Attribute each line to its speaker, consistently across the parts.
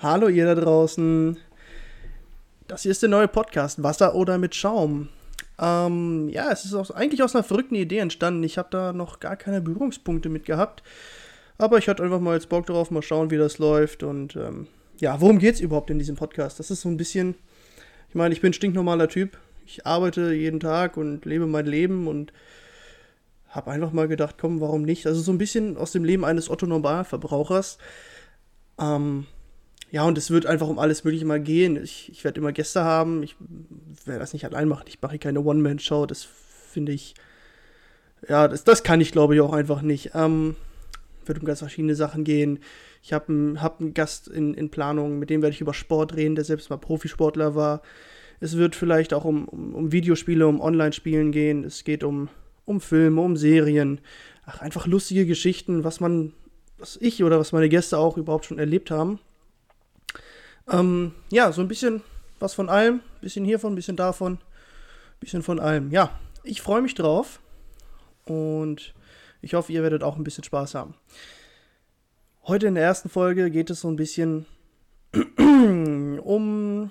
Speaker 1: Hallo ihr da draußen. Das hier ist der neue Podcast Wasser oder mit Schaum. Ähm, ja, es ist auch eigentlich aus einer verrückten Idee entstanden. Ich habe da noch gar keine Berührungspunkte mit gehabt. Aber ich hatte einfach mal jetzt Bock drauf, mal schauen, wie das läuft. Und ähm, ja, worum geht es überhaupt in diesem Podcast? Das ist so ein bisschen, ich meine, ich bin ein stinknormaler Typ. Ich arbeite jeden Tag und lebe mein Leben und habe einfach mal gedacht, komm, warum nicht? Also so ein bisschen aus dem Leben eines Otto-Normalverbrauchers. Ähm, ja, und es wird einfach um alles Mögliche mal gehen. Ich, ich werde immer Gäste haben. Ich werde das nicht allein machen. Ich mache keine One-Man-Show. Das finde ich. Ja, das, das kann ich glaube ich auch einfach nicht. Ähm, wird um ganz verschiedene Sachen gehen. Ich habe einen hab Gast in, in Planung, mit dem werde ich über Sport reden, der selbst mal Profisportler war. Es wird vielleicht auch um, um, um Videospiele, um Online-Spielen gehen. Es geht um, um Filme, um Serien. Ach, einfach lustige Geschichten, was man, was ich oder was meine Gäste auch überhaupt schon erlebt haben. Ähm, ja, so ein bisschen was von allem. Bisschen hiervon, bisschen davon. Bisschen von allem. Ja, ich freue mich drauf. Und ich hoffe, ihr werdet auch ein bisschen Spaß haben. Heute in der ersten Folge geht es so ein bisschen um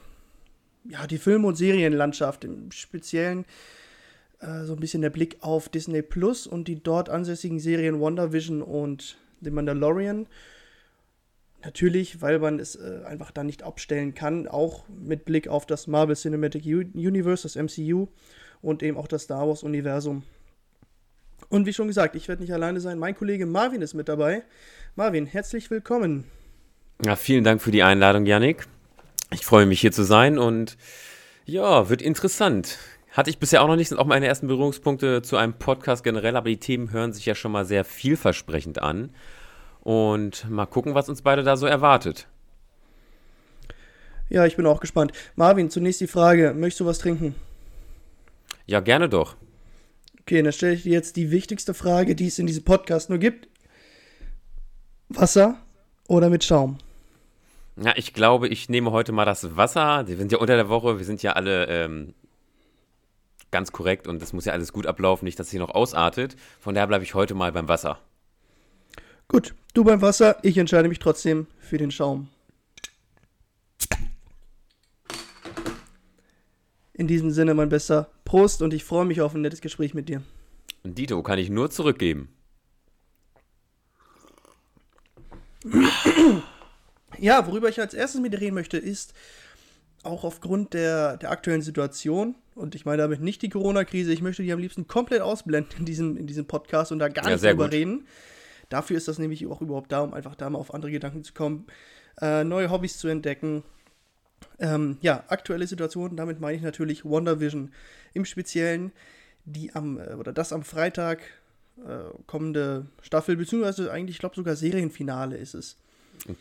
Speaker 1: ja, die Film- und Serienlandschaft. Im Speziellen äh, so ein bisschen der Blick auf Disney Plus und die dort ansässigen Serien WandaVision und The Mandalorian. Natürlich, weil man es äh, einfach da nicht abstellen kann, auch mit Blick auf das Marvel Cinematic Universe, das MCU und eben auch das Star Wars Universum. Und wie schon gesagt, ich werde nicht alleine sein. Mein Kollege Marvin ist mit dabei. Marvin, herzlich willkommen.
Speaker 2: Ja, vielen Dank für die Einladung, Yannick. Ich freue mich hier zu sein und ja, wird interessant. Hatte ich bisher auch noch nicht, sind auch meine ersten Berührungspunkte zu einem Podcast generell, aber die Themen hören sich ja schon mal sehr vielversprechend an. Und mal gucken, was uns beide da so erwartet.
Speaker 1: Ja, ich bin auch gespannt. Marvin, zunächst die Frage: Möchtest du was trinken?
Speaker 2: Ja, gerne doch.
Speaker 1: Okay, dann stelle ich dir jetzt die wichtigste Frage, die es in diesem Podcast nur gibt: Wasser oder mit Schaum?
Speaker 2: Ja, ich glaube, ich nehme heute mal das Wasser. Wir sind ja unter der Woche, wir sind ja alle ähm, ganz korrekt und das muss ja alles gut ablaufen, nicht, dass es hier noch ausartet. Von daher bleibe ich heute mal beim Wasser.
Speaker 1: Gut, du beim Wasser, ich entscheide mich trotzdem für den Schaum. In diesem Sinne, mein Bester, Prost und ich freue mich auf ein nettes Gespräch mit dir.
Speaker 2: Dito kann ich nur zurückgeben.
Speaker 1: Ja, worüber ich als erstes mit dir reden möchte, ist auch aufgrund der, der aktuellen Situation, und ich meine damit nicht die Corona-Krise, ich möchte die am liebsten komplett ausblenden in diesem, in diesem Podcast und da gar ja, nicht drüber gut. reden. Dafür ist das nämlich auch überhaupt da, um einfach da mal auf andere Gedanken zu kommen, äh, neue Hobbys zu entdecken. Ähm, ja, aktuelle Situation, damit meine ich natürlich WandaVision. Im Speziellen die am, äh, oder das am Freitag äh, kommende Staffel, beziehungsweise eigentlich, ich glaube sogar Serienfinale ist es.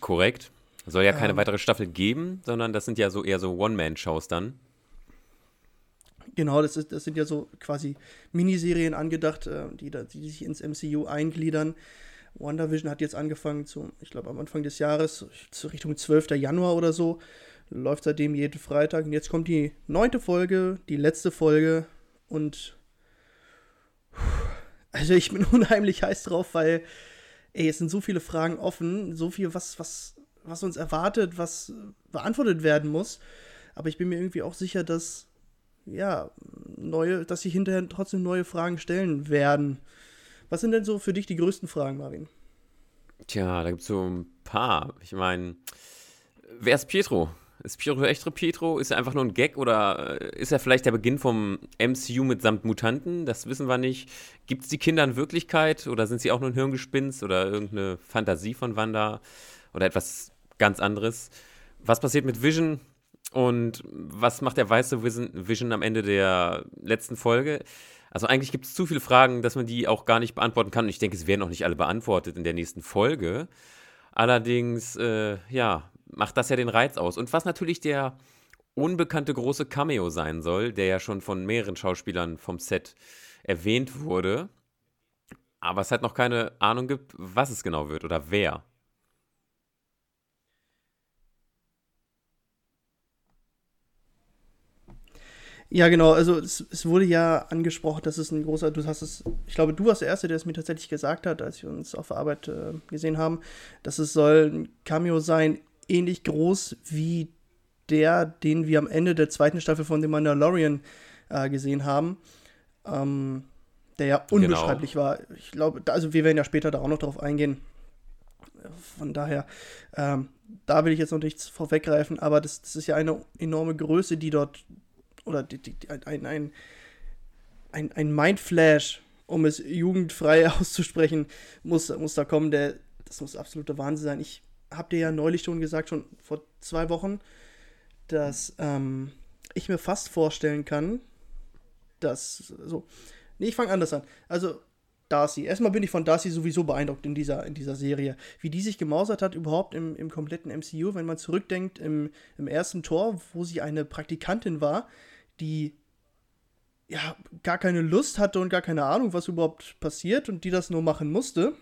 Speaker 2: Korrekt. Soll ja keine ähm, weitere Staffel geben, sondern das sind ja so eher so One-Man-Shows dann.
Speaker 1: Genau, das, ist, das sind ja so quasi Miniserien angedacht, äh, die, die sich ins MCU eingliedern. WandaVision hat jetzt angefangen, zu, ich glaube am Anfang des Jahres, zu Richtung 12. Januar oder so. Läuft seitdem jeden Freitag. Und jetzt kommt die neunte Folge, die letzte Folge. Und also ich bin unheimlich heiß drauf, weil ey, es sind so viele Fragen offen, so viel, was, was, was uns erwartet, was beantwortet werden muss. Aber ich bin mir irgendwie auch sicher, dass ja, neue, dass sich hinterher trotzdem neue Fragen stellen werden. Was sind denn so für dich die größten Fragen, Marvin?
Speaker 2: Tja, da gibt es so ein paar. Ich meine, wer ist Pietro? Ist Pietro echter Pietro? Ist er einfach nur ein Gag oder äh, ist er vielleicht der Beginn vom MCU mitsamt Mutanten? Das wissen wir nicht. Gibt es die Kinder in Wirklichkeit oder sind sie auch nur ein Hirngespinst oder irgendeine Fantasie von Wanda oder etwas ganz anderes? Was passiert mit Vision? Und was macht der weiße Vision am Ende der letzten Folge? Also eigentlich gibt es zu viele Fragen, dass man die auch gar nicht beantworten kann. Und ich denke, es werden auch nicht alle beantwortet in der nächsten Folge. Allerdings, äh, ja, macht das ja den Reiz aus. Und was natürlich der unbekannte große Cameo sein soll, der ja schon von mehreren Schauspielern vom Set erwähnt wurde, aber es halt noch keine Ahnung gibt, was es genau wird oder wer.
Speaker 1: Ja, genau. Also es, es, wurde ja angesprochen, dass es ein großer, du hast es, ich glaube, du warst der Erste, der es mir tatsächlich gesagt hat, als wir uns auf der Arbeit äh, gesehen haben, dass es soll ein Cameo sein ähnlich groß wie der, den wir am Ende der zweiten Staffel von The Mandalorian äh, gesehen haben. Ähm, der ja genau. unbeschreiblich genau. war. Ich glaube, also wir werden ja später da auch noch drauf eingehen. Von daher, ähm, da will ich jetzt noch nichts vorweggreifen, aber das, das ist ja eine enorme Größe, die dort, oder die, die, ein, ein, ein, ein Mindflash, um es jugendfrei auszusprechen, muss, muss da kommen. Der, das muss absoluter Wahnsinn sein. Ich habe dir ja neulich schon gesagt, schon vor zwei Wochen, dass ähm, ich mir fast vorstellen kann, dass so. Nee, ich fange anders an. Also, Darcy. Erstmal bin ich von Darcy sowieso beeindruckt in dieser, in dieser Serie. Wie die sich gemausert hat, überhaupt im, im kompletten MCU, wenn man zurückdenkt im, im ersten Tor, wo sie eine Praktikantin war, die ja gar keine Lust hatte und gar keine Ahnung, was überhaupt passiert und die das nur machen musste.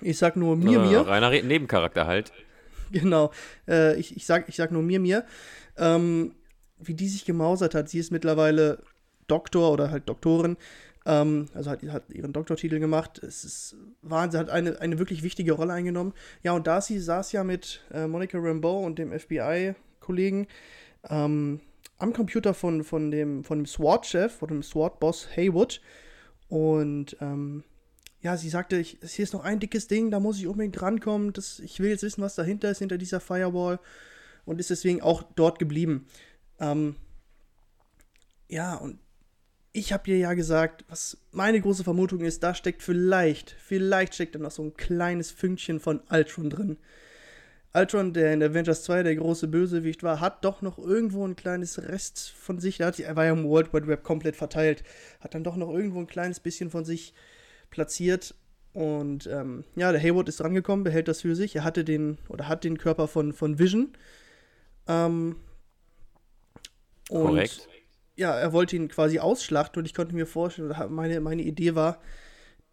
Speaker 1: Ich sag nur mir, äh, mir.
Speaker 2: Reiner Nebencharakter halt.
Speaker 1: Genau. Äh, ich, ich, sag, ich sag nur mir, mir. Ähm, wie die sich gemausert hat. Sie ist mittlerweile Doktor oder halt Doktorin. Ähm, also hat, hat ihren Doktortitel gemacht. Es ist Wahnsinn, hat eine, eine wirklich wichtige Rolle eingenommen. Ja, und Darcy saß ja mit äh, Monica Rambeau und dem FBI-Kollegen ähm, am Computer von, von dem, von dem SWAT-Chef, von dem SWAT-Boss Haywood. Und ähm, ja, sie sagte, ich, hier ist noch ein dickes Ding, da muss ich unbedingt rankommen. Das, ich will jetzt wissen, was dahinter ist, hinter dieser Firewall. Und ist deswegen auch dort geblieben. Ähm, ja, und ich habe dir ja gesagt, was meine große Vermutung ist, da steckt vielleicht, vielleicht steckt da noch so ein kleines Fünkchen von Ultron drin. Ultron, der in Avengers 2 der große Bösewicht war, hat doch noch irgendwo ein kleines Rest von sich, er war ja im World Wide Web komplett verteilt, hat dann doch noch irgendwo ein kleines bisschen von sich platziert. Und ähm, ja, der Haywood ist rangekommen, behält das für sich. Er hatte den, oder hat den Körper von, von Vision. Ähm,
Speaker 2: Korrekt.
Speaker 1: Ja, er wollte ihn quasi ausschlachten und ich konnte mir vorstellen, meine, meine Idee war,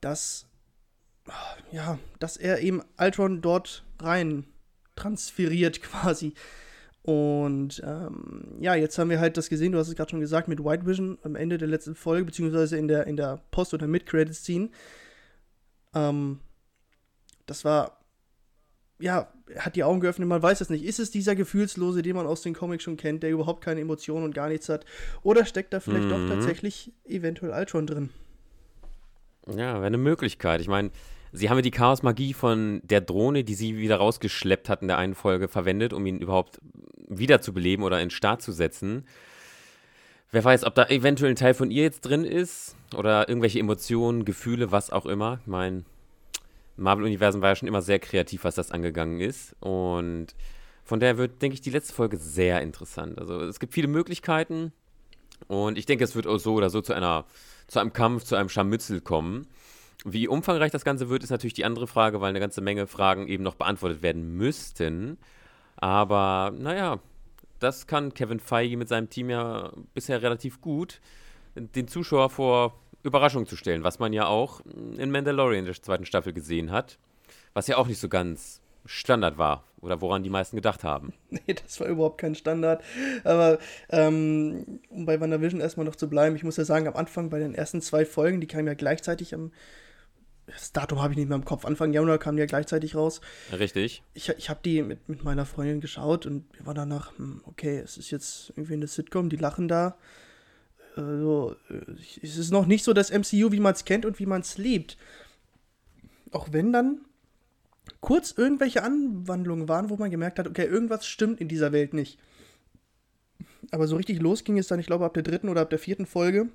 Speaker 1: dass, ja, dass er eben Ultron dort rein transferiert quasi. Und ähm, ja, jetzt haben wir halt das gesehen, du hast es gerade schon gesagt, mit White Vision am Ende der letzten Folge, beziehungsweise in der, in der Post- oder Mid-Credit-Scene. Ähm, das war, ja, hat die Augen geöffnet, man weiß es nicht. Ist es dieser Gefühlslose, den man aus den Comics schon kennt, der überhaupt keine Emotionen und gar nichts hat? Oder steckt da vielleicht mhm. doch tatsächlich eventuell Ultron drin?
Speaker 2: Ja, wäre eine Möglichkeit. Ich meine, Sie haben ja die Chaos-Magie von der Drohne, die sie wieder rausgeschleppt hat in der einen Folge, verwendet, um ihn überhaupt wiederzubeleben oder in Start zu setzen. Wer weiß, ob da eventuell ein Teil von ihr jetzt drin ist oder irgendwelche Emotionen, Gefühle, was auch immer. Ich meine, Marvel-Universum war ja schon immer sehr kreativ, was das angegangen ist. Und von daher wird, denke ich, die letzte Folge sehr interessant. Also es gibt viele Möglichkeiten und ich denke, es wird auch so oder so zu einer, zu einem Kampf, zu einem Scharmützel kommen. Wie umfangreich das Ganze wird, ist natürlich die andere Frage, weil eine ganze Menge Fragen eben noch beantwortet werden müssten. Aber naja, das kann Kevin Feige mit seinem Team ja bisher relativ gut, den Zuschauer vor Überraschungen zu stellen, was man ja auch in Mandalorian der zweiten Staffel gesehen hat, was ja auch nicht so ganz Standard war oder woran die meisten gedacht haben.
Speaker 1: Nee, das war überhaupt kein Standard. Aber ähm, um bei WandaVision erstmal noch zu bleiben, ich muss ja sagen, am Anfang bei den ersten zwei Folgen, die kamen ja gleichzeitig am das Datum habe ich nicht mehr im Kopf. Anfang Januar kam die ja gleichzeitig raus.
Speaker 2: Richtig.
Speaker 1: Ich, ich habe die mit, mit meiner Freundin geschaut und wir waren danach, hm, okay, es ist jetzt irgendwie eine Sitcom, die lachen da. Also, es ist noch nicht so das MCU, wie man es kennt und wie man es liebt. Auch wenn dann kurz irgendwelche Anwandlungen waren, wo man gemerkt hat, okay, irgendwas stimmt in dieser Welt nicht. Aber so richtig los ging es dann, ich glaube, ab der dritten oder ab der vierten Folge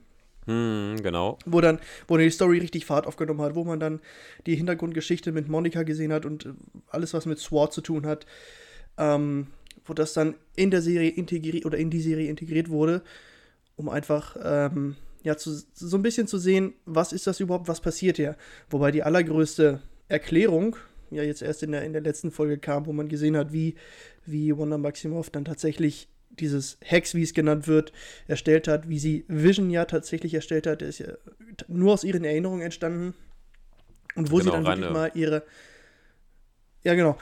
Speaker 2: hm, genau.
Speaker 1: Wo dann, wo die Story richtig Fahrt aufgenommen hat, wo man dann die Hintergrundgeschichte mit Monika gesehen hat und äh, alles, was mit SWAT zu tun hat, ähm, wo das dann in der Serie integriert oder in die Serie integriert wurde, um einfach ähm, ja zu, so ein bisschen zu sehen, was ist das überhaupt, was passiert hier. Wobei die allergrößte Erklärung ja jetzt erst in der, in der letzten Folge kam, wo man gesehen hat, wie, wie Wanda Maximoff dann tatsächlich dieses Hex, wie es genannt wird, erstellt hat, wie sie Vision ja tatsächlich erstellt hat, ist ja nur aus ihren Erinnerungen entstanden. Und wo genau, sie dann wirklich mal ihre. Ja, genau.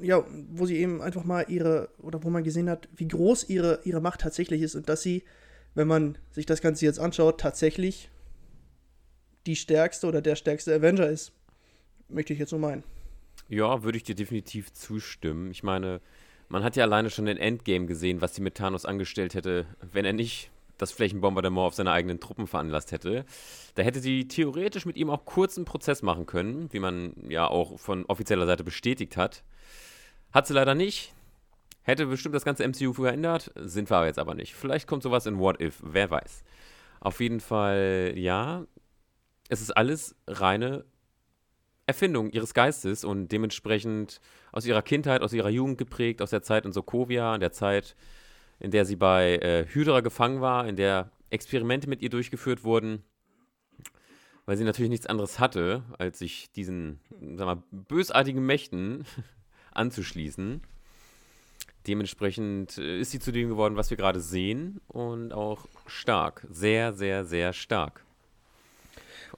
Speaker 1: Ja, wo sie eben einfach mal ihre, oder wo man gesehen hat, wie groß ihre, ihre Macht tatsächlich ist und dass sie, wenn man sich das Ganze jetzt anschaut, tatsächlich die stärkste oder der stärkste Avenger ist. Möchte ich jetzt so meinen.
Speaker 2: Ja, würde ich dir definitiv zustimmen. Ich meine, Man hat ja alleine schon in Endgame gesehen, was sie mit Thanos angestellt hätte, wenn er nicht das Flächenbombardement auf seine eigenen Truppen veranlasst hätte. Da hätte sie theoretisch mit ihm auch kurz einen Prozess machen können, wie man ja auch von offizieller Seite bestätigt hat. Hat sie leider nicht. Hätte bestimmt das ganze MCU verändert, sind wir jetzt aber nicht. Vielleicht kommt sowas in What If, wer weiß. Auf jeden Fall, ja, es ist alles reine Erfindung ihres Geistes und dementsprechend aus ihrer Kindheit, aus ihrer Jugend geprägt, aus der Zeit in Sokovia, in der Zeit, in der sie bei äh, Hydra gefangen war, in der Experimente mit ihr durchgeführt wurden, weil sie natürlich nichts anderes hatte, als sich diesen, sag mal, bösartigen Mächten anzuschließen. Dementsprechend äh, ist sie zu dem geworden, was wir gerade sehen und auch stark, sehr, sehr, sehr stark.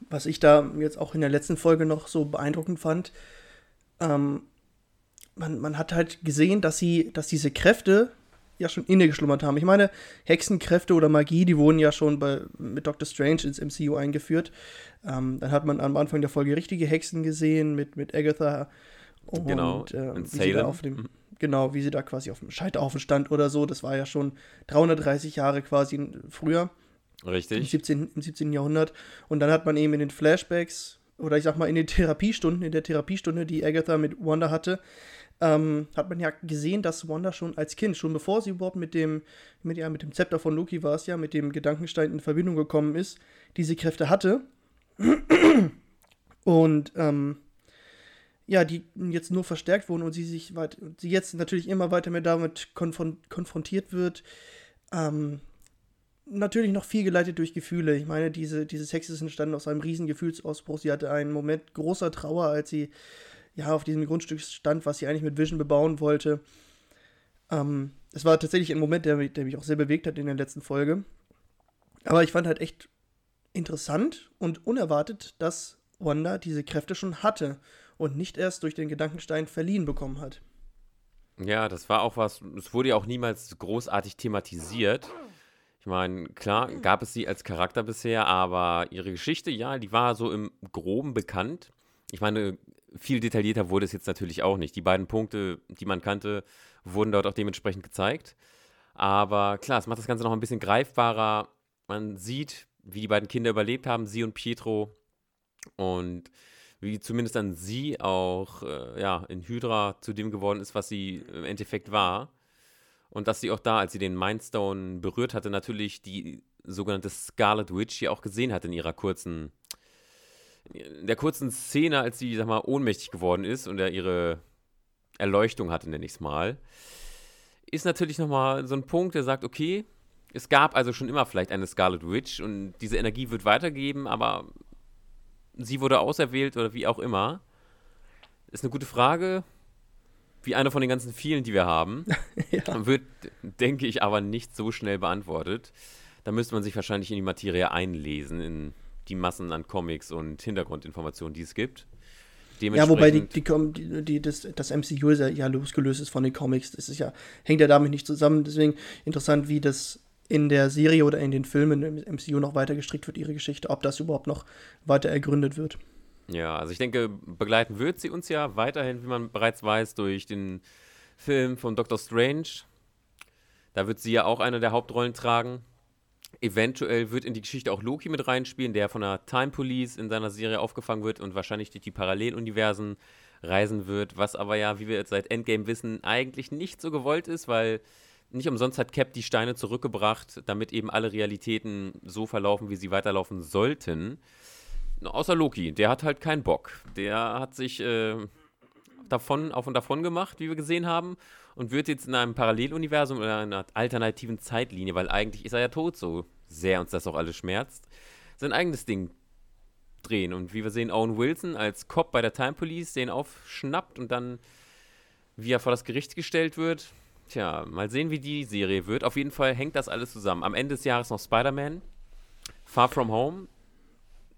Speaker 1: Was ich da jetzt auch in der letzten Folge noch so beeindruckend fand, ähm, man, man hat halt gesehen, dass sie, dass diese Kräfte ja schon inne geschlummert haben. Ich meine, Hexenkräfte oder Magie, die wurden ja schon bei, mit Doctor Strange ins MCU eingeführt. Ähm, dann hat man am Anfang der Folge richtige Hexen gesehen mit, mit Agatha und
Speaker 2: genau,
Speaker 1: äh, wie sie da auf dem, mhm. genau, wie sie da quasi auf dem Scheiterhaufen stand oder so. Das war ja schon 330 Jahre quasi früher.
Speaker 2: Richtig.
Speaker 1: Im 17, Im 17. Jahrhundert. Und dann hat man eben in den Flashbacks, oder ich sag mal in den Therapiestunden, in der Therapiestunde, die Agatha mit Wanda hatte, ähm, hat man ja gesehen, dass Wanda schon als Kind, schon bevor sie überhaupt mit dem, mit, ja, mit dem Zepter von Loki war es ja, mit dem Gedankenstein in Verbindung gekommen ist, diese Kräfte hatte. Und ähm, ja, die jetzt nur verstärkt wurden und sie sich weit, sie jetzt natürlich immer weiter mehr damit konfron konfrontiert wird. Ähm, natürlich noch viel geleitet durch Gefühle. Ich meine, diese, diese Sex ist entstanden aus einem riesen Gefühlsausbruch. Sie hatte einen Moment großer Trauer, als sie ja, auf diesem Grundstück stand, was sie eigentlich mit Vision bebauen wollte. Ähm, es war tatsächlich ein Moment, der, der mich auch sehr bewegt hat in der letzten Folge. Aber ich fand halt echt interessant und unerwartet, dass Wanda diese Kräfte schon hatte und nicht erst durch den Gedankenstein verliehen bekommen hat.
Speaker 2: Ja, das war auch was, es wurde ja auch niemals großartig thematisiert. Ich meine, klar gab es sie als Charakter bisher, aber ihre Geschichte, ja, die war so im Groben bekannt. Ich meine, viel detaillierter wurde es jetzt natürlich auch nicht. Die beiden Punkte, die man kannte, wurden dort auch dementsprechend gezeigt. Aber klar, es macht das Ganze noch ein bisschen greifbarer. Man sieht, wie die beiden Kinder überlebt haben, sie und Pietro. Und wie zumindest dann sie auch äh, ja, in Hydra zu dem geworden ist, was sie im Endeffekt war. Und dass sie auch da, als sie den Mindstone berührt hatte, natürlich die sogenannte Scarlet Witch hier auch gesehen hat in ihrer kurzen in der kurzen Szene, als sie, sag mal, ohnmächtig geworden ist und er ihre Erleuchtung hatte, nenne ich es mal, ist natürlich nochmal so ein Punkt, der sagt, okay, es gab also schon immer vielleicht eine Scarlet Witch und diese Energie wird weitergeben, aber sie wurde auserwählt oder wie auch immer. Ist eine gute Frage. Wie eine von den ganzen vielen, die wir haben. ja. Wird, denke ich, aber nicht so schnell beantwortet. Da müsste man sich wahrscheinlich in die Materie einlesen, in die Massen an Comics und Hintergrundinformationen, die es gibt.
Speaker 1: Ja, wobei die, die, die, das, das MCU ist ja, ja losgelöst ist von den Comics. Das ist ja, hängt ja damit nicht zusammen. Deswegen interessant, wie das in der Serie oder in den Filmen im MCU noch weiter gestrickt wird, ihre Geschichte, ob das überhaupt noch weiter ergründet wird.
Speaker 2: Ja, also ich denke, begleiten wird sie uns ja weiterhin, wie man bereits weiß, durch den Film von Doctor Strange. Da wird sie ja auch eine der Hauptrollen tragen. Eventuell wird in die Geschichte auch Loki mit reinspielen, der von der Time Police in seiner Serie aufgefangen wird und wahrscheinlich durch die Paralleluniversen reisen wird, was aber ja, wie wir jetzt seit Endgame wissen, eigentlich nicht so gewollt ist, weil nicht umsonst hat Cap die Steine zurückgebracht, damit eben alle Realitäten so verlaufen, wie sie weiterlaufen sollten. Außer Loki, der hat halt keinen Bock. Der hat sich äh, davon auf und davon gemacht, wie wir gesehen haben, und wird jetzt in einem Paralleluniversum oder einer alternativen Zeitlinie, weil eigentlich ist er ja tot, so sehr uns das auch alles schmerzt, sein eigenes Ding drehen. Und wie wir sehen, Owen Wilson als Cop bei der Time Police den aufschnappt und dann, wie er vor das Gericht gestellt wird. Tja, mal sehen, wie die Serie wird. Auf jeden Fall hängt das alles zusammen. Am Ende des Jahres noch Spider-Man, Far From Home.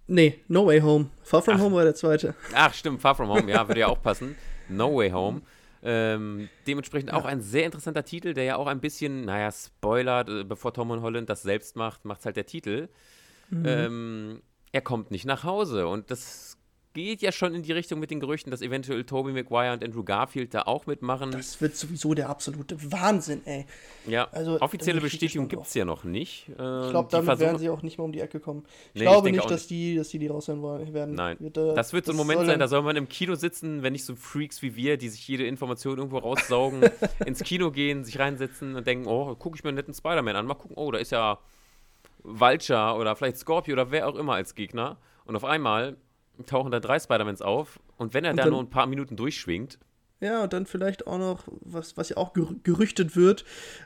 Speaker 1: Nee, No Way Home. Far From Ach. Home war der zweite.
Speaker 2: Ach, stimmt, Far From Home, ja, würde ja auch passen. No Way Home. Ähm, dementsprechend ja. auch ein sehr interessanter Titel, der ja auch ein bisschen, naja, spoilert, äh, bevor Tom und Holland das selbst macht, macht es halt der Titel. Mhm. Ähm, er kommt nicht nach Hause und das geht ja schon in die Richtung mit den Gerüchten, dass eventuell Tobey Maguire und Andrew Garfield da auch mitmachen.
Speaker 1: Das wird sowieso der absolute Wahnsinn, ey.
Speaker 2: Ja, also, offizielle Bestätigung gibt es ja noch nicht.
Speaker 1: Äh, ich glaube, damit werden sie auch nicht mehr um die Ecke kommen. Ich nee, glaube ich nicht, dass die, dass die die raushören werden.
Speaker 2: Nein, wird, äh, das wird so ein Moment sein, da soll man im Kino sitzen, wenn nicht so Freaks wie wir, die sich jede Information irgendwo raussaugen, ins Kino gehen, sich reinsetzen und denken, oh, gucke ich mir einen netten Spider-Man an, mal gucken, oh, da ist ja Vulture oder vielleicht Scorpio oder wer auch immer als Gegner. Und auf einmal tauchen da drei Spider-Mans auf und wenn er da nur ein paar Minuten durchschwingt.
Speaker 1: Ja, und dann vielleicht auch noch, was, was ja auch gerüchtet wird,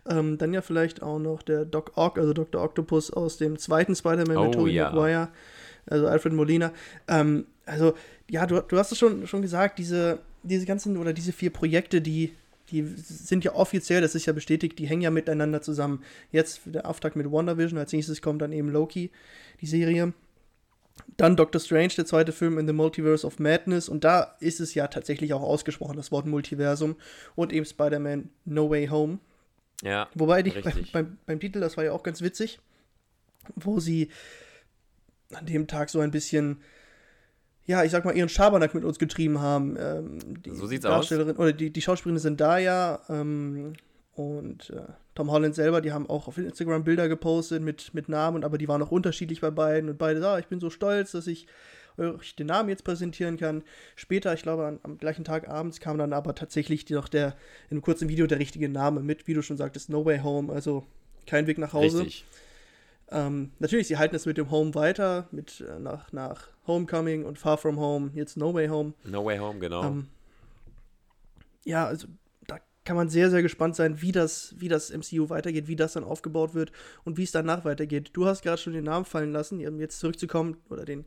Speaker 1: ähm, dann ja vielleicht auch noch der Doc Ock, also Dr. Octopus aus dem zweiten Spider-Man oh, mit Tobey ja. Maguire, also Alfred Molina. Ähm, also, ja, du, du hast es schon, schon gesagt, diese, diese ganzen oder diese vier Projekte, die, die sind ja offiziell, das ist ja bestätigt, die hängen ja miteinander zusammen. Jetzt der Auftakt mit WandaVision, als nächstes kommt dann eben Loki, die Serie. Dann Doctor Strange, der zweite Film in The Multiverse of Madness. Und da ist es ja tatsächlich auch ausgesprochen, das Wort Multiversum. Und eben Spider-Man No Way Home.
Speaker 2: Ja.
Speaker 1: Wobei, die, beim, beim, beim, Titel, das war ja auch ganz witzig, wo sie an dem Tag so ein bisschen, ja, ich sag mal, ihren Schabernack mit uns getrieben haben. Ähm,
Speaker 2: so sieht's aus.
Speaker 1: Oder die, die Schauspielerin sind da ja. Ähm, und äh, Tom Holland selber, die haben auch auf Instagram Bilder gepostet mit, mit Namen, aber die waren auch unterschiedlich bei beiden. Und beide, ah, ich bin so stolz, dass ich euch den Namen jetzt präsentieren kann. Später, ich glaube, an, am gleichen Tag abends kam dann aber tatsächlich noch der, in einem kurzen Video der richtige Name mit, wie du schon sagtest, No Way Home, also kein Weg nach Hause. Richtig. Ähm, natürlich, sie halten es mit dem Home weiter, mit äh, nach, nach Homecoming und Far From Home, jetzt No Way Home.
Speaker 2: No Way Home, genau. Ähm,
Speaker 1: ja, also kann man sehr, sehr gespannt sein, wie das, wie das MCU weitergeht, wie das dann aufgebaut wird und wie es danach weitergeht. Du hast gerade schon den Namen fallen lassen, um jetzt zurückzukommen oder den,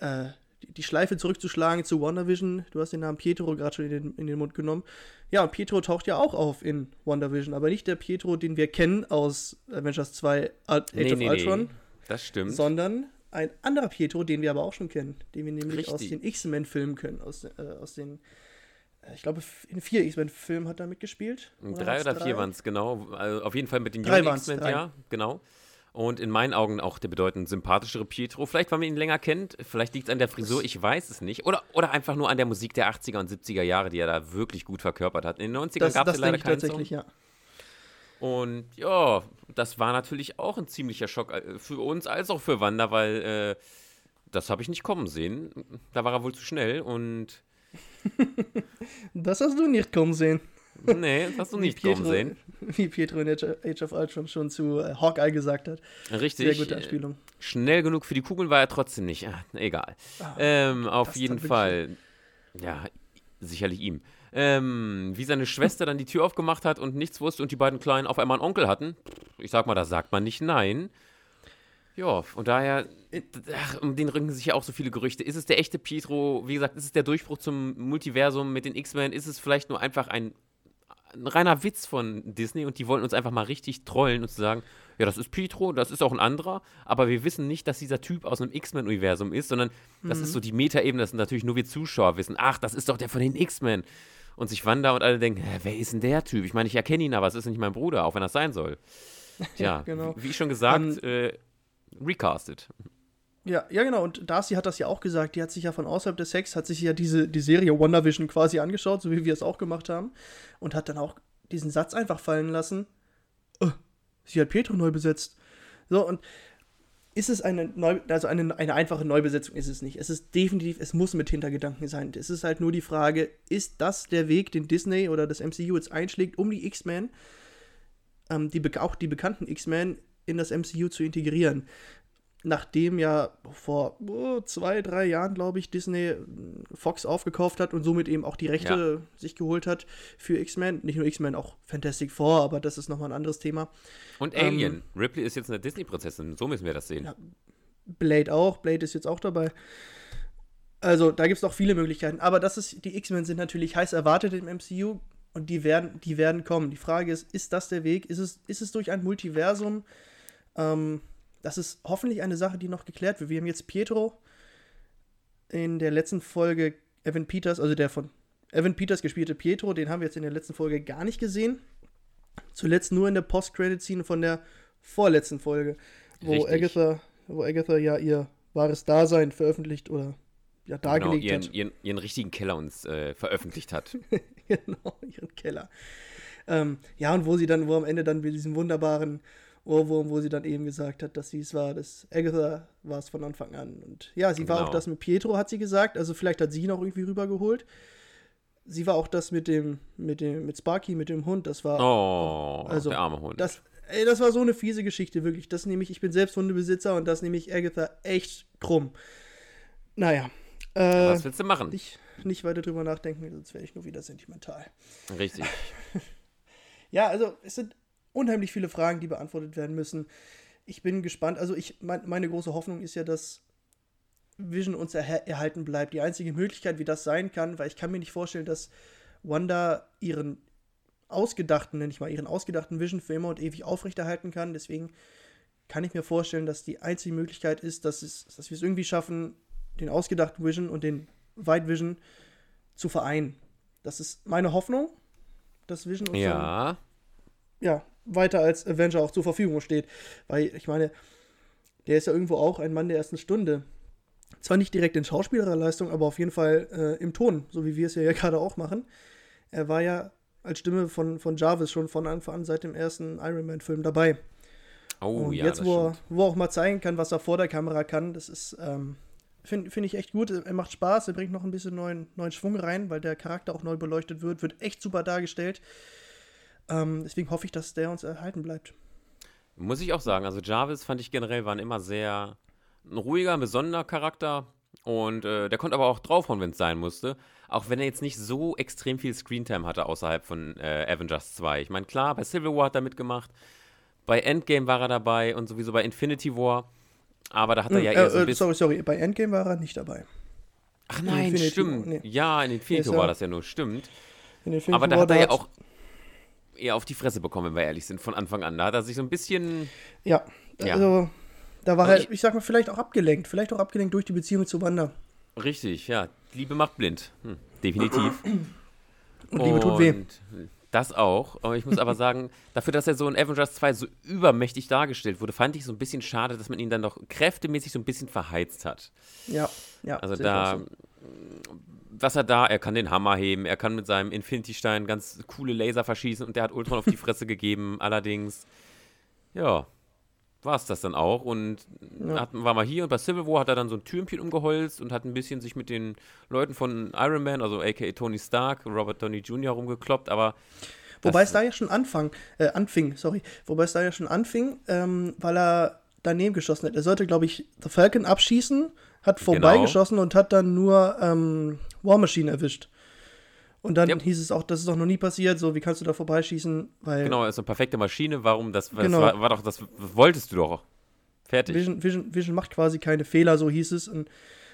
Speaker 1: äh, die Schleife zurückzuschlagen zu WandaVision. Du hast den Namen Pietro gerade schon in den, in den Mund genommen. Ja, und Pietro taucht ja auch auf in WandaVision, aber nicht der Pietro, den wir kennen aus Avengers 2 Age nee, of nee, Ultron. Nee.
Speaker 2: Das stimmt.
Speaker 1: Sondern ein anderer Pietro, den wir aber auch schon kennen, den wir nämlich Richtig. aus den X-Men-Filmen können, aus, äh, aus den ich glaube, in vier X-Men-Filmen hat er mitgespielt.
Speaker 2: Oder drei oder drei? vier waren es, genau. Also auf jeden Fall mit den jungen X-Men, ja, genau. Und in meinen Augen auch der bedeutend sympathischere Pietro. Vielleicht, weil man ihn länger kennt, vielleicht liegt es an der Frisur, ich weiß es nicht. Oder, oder einfach nur an der Musik der 80er und 70er Jahre, die er da wirklich gut verkörpert hat. In den 90ern gab es ja leider keinen tatsächlich, Song. ja. Und ja, das war natürlich auch ein ziemlicher Schock äh, für uns als auch für Wanda, weil äh, das habe ich nicht kommen sehen. Da war er wohl zu schnell und
Speaker 1: das hast du nicht kommen sehen.
Speaker 2: Nee, das hast du nicht Pietro, kommen sehen.
Speaker 1: Wie Pietro in Age of Ultron schon zu äh, Hawkeye gesagt hat.
Speaker 2: Richtig. Sehr gute Anspielung. Schnell genug für die Kugeln war er trotzdem nicht. Ah, egal. Ah, ähm, auf jeden Fall. Ja, sicherlich ihm. Ähm, wie seine Schwester dann die Tür aufgemacht hat und nichts wusste und die beiden Kleinen auf einmal einen Onkel hatten. Ich sag mal, da sagt man nicht nein. Ja, und daher, ach, um den ringen sich ja auch so viele Gerüchte. Ist es der echte Pietro? Wie gesagt, ist es der Durchbruch zum Multiversum mit den X-Men? Ist es vielleicht nur einfach ein, ein, reiner Witz von Disney und die wollten uns einfach mal richtig trollen und zu sagen, ja, das ist Pietro, das ist auch ein anderer, aber wir wissen nicht, dass dieser Typ aus einem X-Men-Universum ist, sondern mhm. das ist so die Metaebene, das sind natürlich nur wir Zuschauer wissen, ach, das ist doch der von den X-Men. Und sich Wanda und alle denken, wer ist denn der Typ? Ich meine, ich erkenne ihn, aber es ist nicht mein Bruder, auch wenn das sein soll. Tja, genau. wie schon gesagt, um, ähm, äh, recastet.
Speaker 1: Ja, ja, genau. Und Darcy hat das ja auch gesagt. Die hat sich ja von außerhalb des Sex, hat sich ja diese die Serie WandaVision quasi angeschaut, so wie wir es auch gemacht haben. Und hat dann auch diesen Satz einfach fallen lassen. Oh, sie hat Pietro neu besetzt. So, und ist es eine neu, also eine, eine einfache Neubesetzung ist es nicht. Es ist definitiv, es muss mit Hintergedanken sein. Es ist halt nur die Frage, ist das der Weg, den Disney oder das MCU jetzt einschlägt, um die X-Men, ähm, die, auch die bekannten X-Men, in das MCU zu integrieren. Nachdem ja vor oh, zwei, drei Jahren, glaube ich, Disney äh, Fox aufgekauft hat und somit eben auch die Rechte ja. sich geholt hat für X-Men. Nicht nur X-Men, auch Fantastic Four, aber das ist nochmal ein anderes Thema.
Speaker 2: Und Alien. Ähm, Ripley ist jetzt eine Disney-Prinzessin, so müssen wir das sehen. Ja,
Speaker 1: Blade auch, Blade ist jetzt auch dabei. Also, da gibt es auch viele Möglichkeiten. Aber das ist, die X-Men sind natürlich heiß erwartet im MCU und die werden, die werden kommen. Die Frage ist, ist das der Weg? Ist es, ist es durch ein Multiversum? Ähm, das ist hoffentlich eine Sache, die noch geklärt wird. Wir haben jetzt Pietro in der letzten Folge Evan Peters, also der von Evan Peters gespielte Pietro, den haben wir jetzt in der letzten Folge gar nicht gesehen. Zuletzt nur in der Post-Credit-Scene von der vorletzten Folge, wo Agatha, wo Agatha ja ihr wahres Dasein veröffentlicht oder ja, dargelegt
Speaker 2: genau, ihren,
Speaker 1: hat.
Speaker 2: Ihren, ihren richtigen Keller uns äh, veröffentlicht hat.
Speaker 1: genau, ihren Keller. Ähm, ja, und wo sie dann, wo am Ende dann mit diesem wunderbaren Ohrwurm, wo sie dann eben gesagt hat, dass sie es war, dass Agatha war es von Anfang an. Und ja, sie war
Speaker 2: Genau.
Speaker 1: auch das mit Pietro, hat sie gesagt. Also vielleicht hat sie ihn auch irgendwie rübergeholt. Sie war auch das mit dem, mit dem, mit Sparky, mit dem Hund. Das war,
Speaker 2: Oh,
Speaker 1: Also,
Speaker 2: der arme Hund.
Speaker 1: das, ey, das war so eine fiese Geschichte, wirklich. Das nehme ich, ich bin selbst Hundebesitzer und das nehme ich Agatha echt krumm. Naja. Äh,
Speaker 2: Was willst du machen?
Speaker 1: nicht, nicht weiter drüber nachdenken, sonst wäre ich nur wieder sentimental.
Speaker 2: Richtig.
Speaker 1: Ja, also es sind unheimlich viele Fragen, die beantwortet werden müssen. Ich bin gespannt. Also ich, mein, meine große Hoffnung ist ja, dass Vision uns erha- erhalten bleibt. Die einzige Möglichkeit, wie das sein kann, weil ich kann mir nicht vorstellen, dass Wanda ihren ausgedachten, nenne ich mal, ihren ausgedachten Vision für immer und ewig aufrechterhalten kann. Deswegen kann ich mir vorstellen, dass die einzige Möglichkeit ist, dass, es, dass wir es irgendwie schaffen, den ausgedachten Vision und den White Vision zu vereinen. Das ist meine Hoffnung, dass Vision uns dann
Speaker 2: Ja.
Speaker 1: ja, weiter als Avenger auch zur Verfügung steht. Weil ich meine, der ist ja irgendwo auch ein Mann der ersten Stunde. Zwar nicht direkt in Schauspielerleistung, aber auf jeden Fall äh, im Ton, so wie wir es ja, gerade auch machen. Er war ja als Stimme von, von Jarvis schon von Anfang an seit dem ersten Iron Man-Film dabei.
Speaker 2: Oh
Speaker 1: Und
Speaker 2: ja,
Speaker 1: jetzt,
Speaker 2: das
Speaker 1: wo er, wo er auch mal zeigen kann, was er vor der Kamera kann, das ist, ähm, finde find ich echt gut. Er macht Spaß, er bringt noch ein bisschen neuen, neuen Schwung rein, weil der Charakter auch neu beleuchtet wird, wird echt super dargestellt. Ähm, deswegen hoffe ich, dass der uns erhalten bleibt.
Speaker 2: Muss ich auch sagen, also Jarvis fand ich generell war ein immer sehr ein ruhiger, besonderer Charakter. Und äh, der konnte aber auch draufhauen, wenn es sein musste. Auch wenn er jetzt nicht so extrem viel Screentime hatte außerhalb von äh, Avengers 2. Ich meine, klar, bei Civil War hat er mitgemacht. Bei Endgame war er dabei und sowieso bei Infinity War. Aber da hat er ja
Speaker 1: Äh,
Speaker 2: eher so ein
Speaker 1: äh,
Speaker 2: bisschen.
Speaker 1: sorry, sorry, bei Endgame war er nicht dabei.
Speaker 2: Ach nein,
Speaker 1: Infinity
Speaker 2: stimmt.
Speaker 1: Nee.
Speaker 2: Ja, in Infinity
Speaker 1: Ist
Speaker 2: War
Speaker 1: ja-
Speaker 2: das ja nur, stimmt.
Speaker 1: In Infinity
Speaker 2: Aber da
Speaker 1: War,
Speaker 2: hat er ja auch eher auf die Fresse bekommen, wenn wir ehrlich sind, von Anfang an. Da hat er sich so ein bisschen.
Speaker 1: Ja,
Speaker 2: Ja.
Speaker 1: also da war
Speaker 2: Also
Speaker 1: er, ich sag mal, vielleicht auch abgelenkt. Vielleicht auch abgelenkt durch die Beziehung zu Wanda.
Speaker 2: Richtig, ja. Liebe macht blind. Hm, definitiv.
Speaker 1: Und Liebe tut weh.
Speaker 2: Das auch. Aber ich muss aber sagen, dafür, dass er so in Avengers 2 so übermächtig dargestellt wurde, fand ich so ein bisschen schade, dass man ihn dann doch kräftemäßig so ein bisschen verheizt hat.
Speaker 1: Ja, ja.
Speaker 2: Also
Speaker 1: ich
Speaker 2: da,
Speaker 1: so.
Speaker 2: Was er da, er kann den Hammer heben, er kann mit seinem Infinity-Stein ganz coole Laser verschießen und der hat Ultron auf die Fresse gegeben. Allerdings, ja, war es das dann auch. Und
Speaker 1: Ja.
Speaker 2: hat, war mal hier und bei Civil War hat er dann so ein Türmchen umgeholzt und hat ein bisschen sich mit den Leuten von Iron Man, also aka Tony Stark, Robert Downey Jr. rumgekloppt, aber
Speaker 1: Wobei es da ja schon anfang, äh, anfing, sorry. Wobei es da ja schon anfing, ähm, weil er daneben geschossen hat. Er sollte, glaube ich, The Falcon abschießen, hat vorbeigeschossen und hat dann nur ähm, War Machine erwischt. Und dann
Speaker 2: Yep.
Speaker 1: hieß es auch, das ist doch noch nie passiert, so wie kannst du da vorbeischießen, weil
Speaker 2: genau, ist eine perfekte Maschine. Warum? Das, das
Speaker 1: Genau.
Speaker 2: war, war doch, das wolltest du doch. Fertig.
Speaker 1: Vision, Vision, Vision macht quasi keine Fehler, so hieß es. Und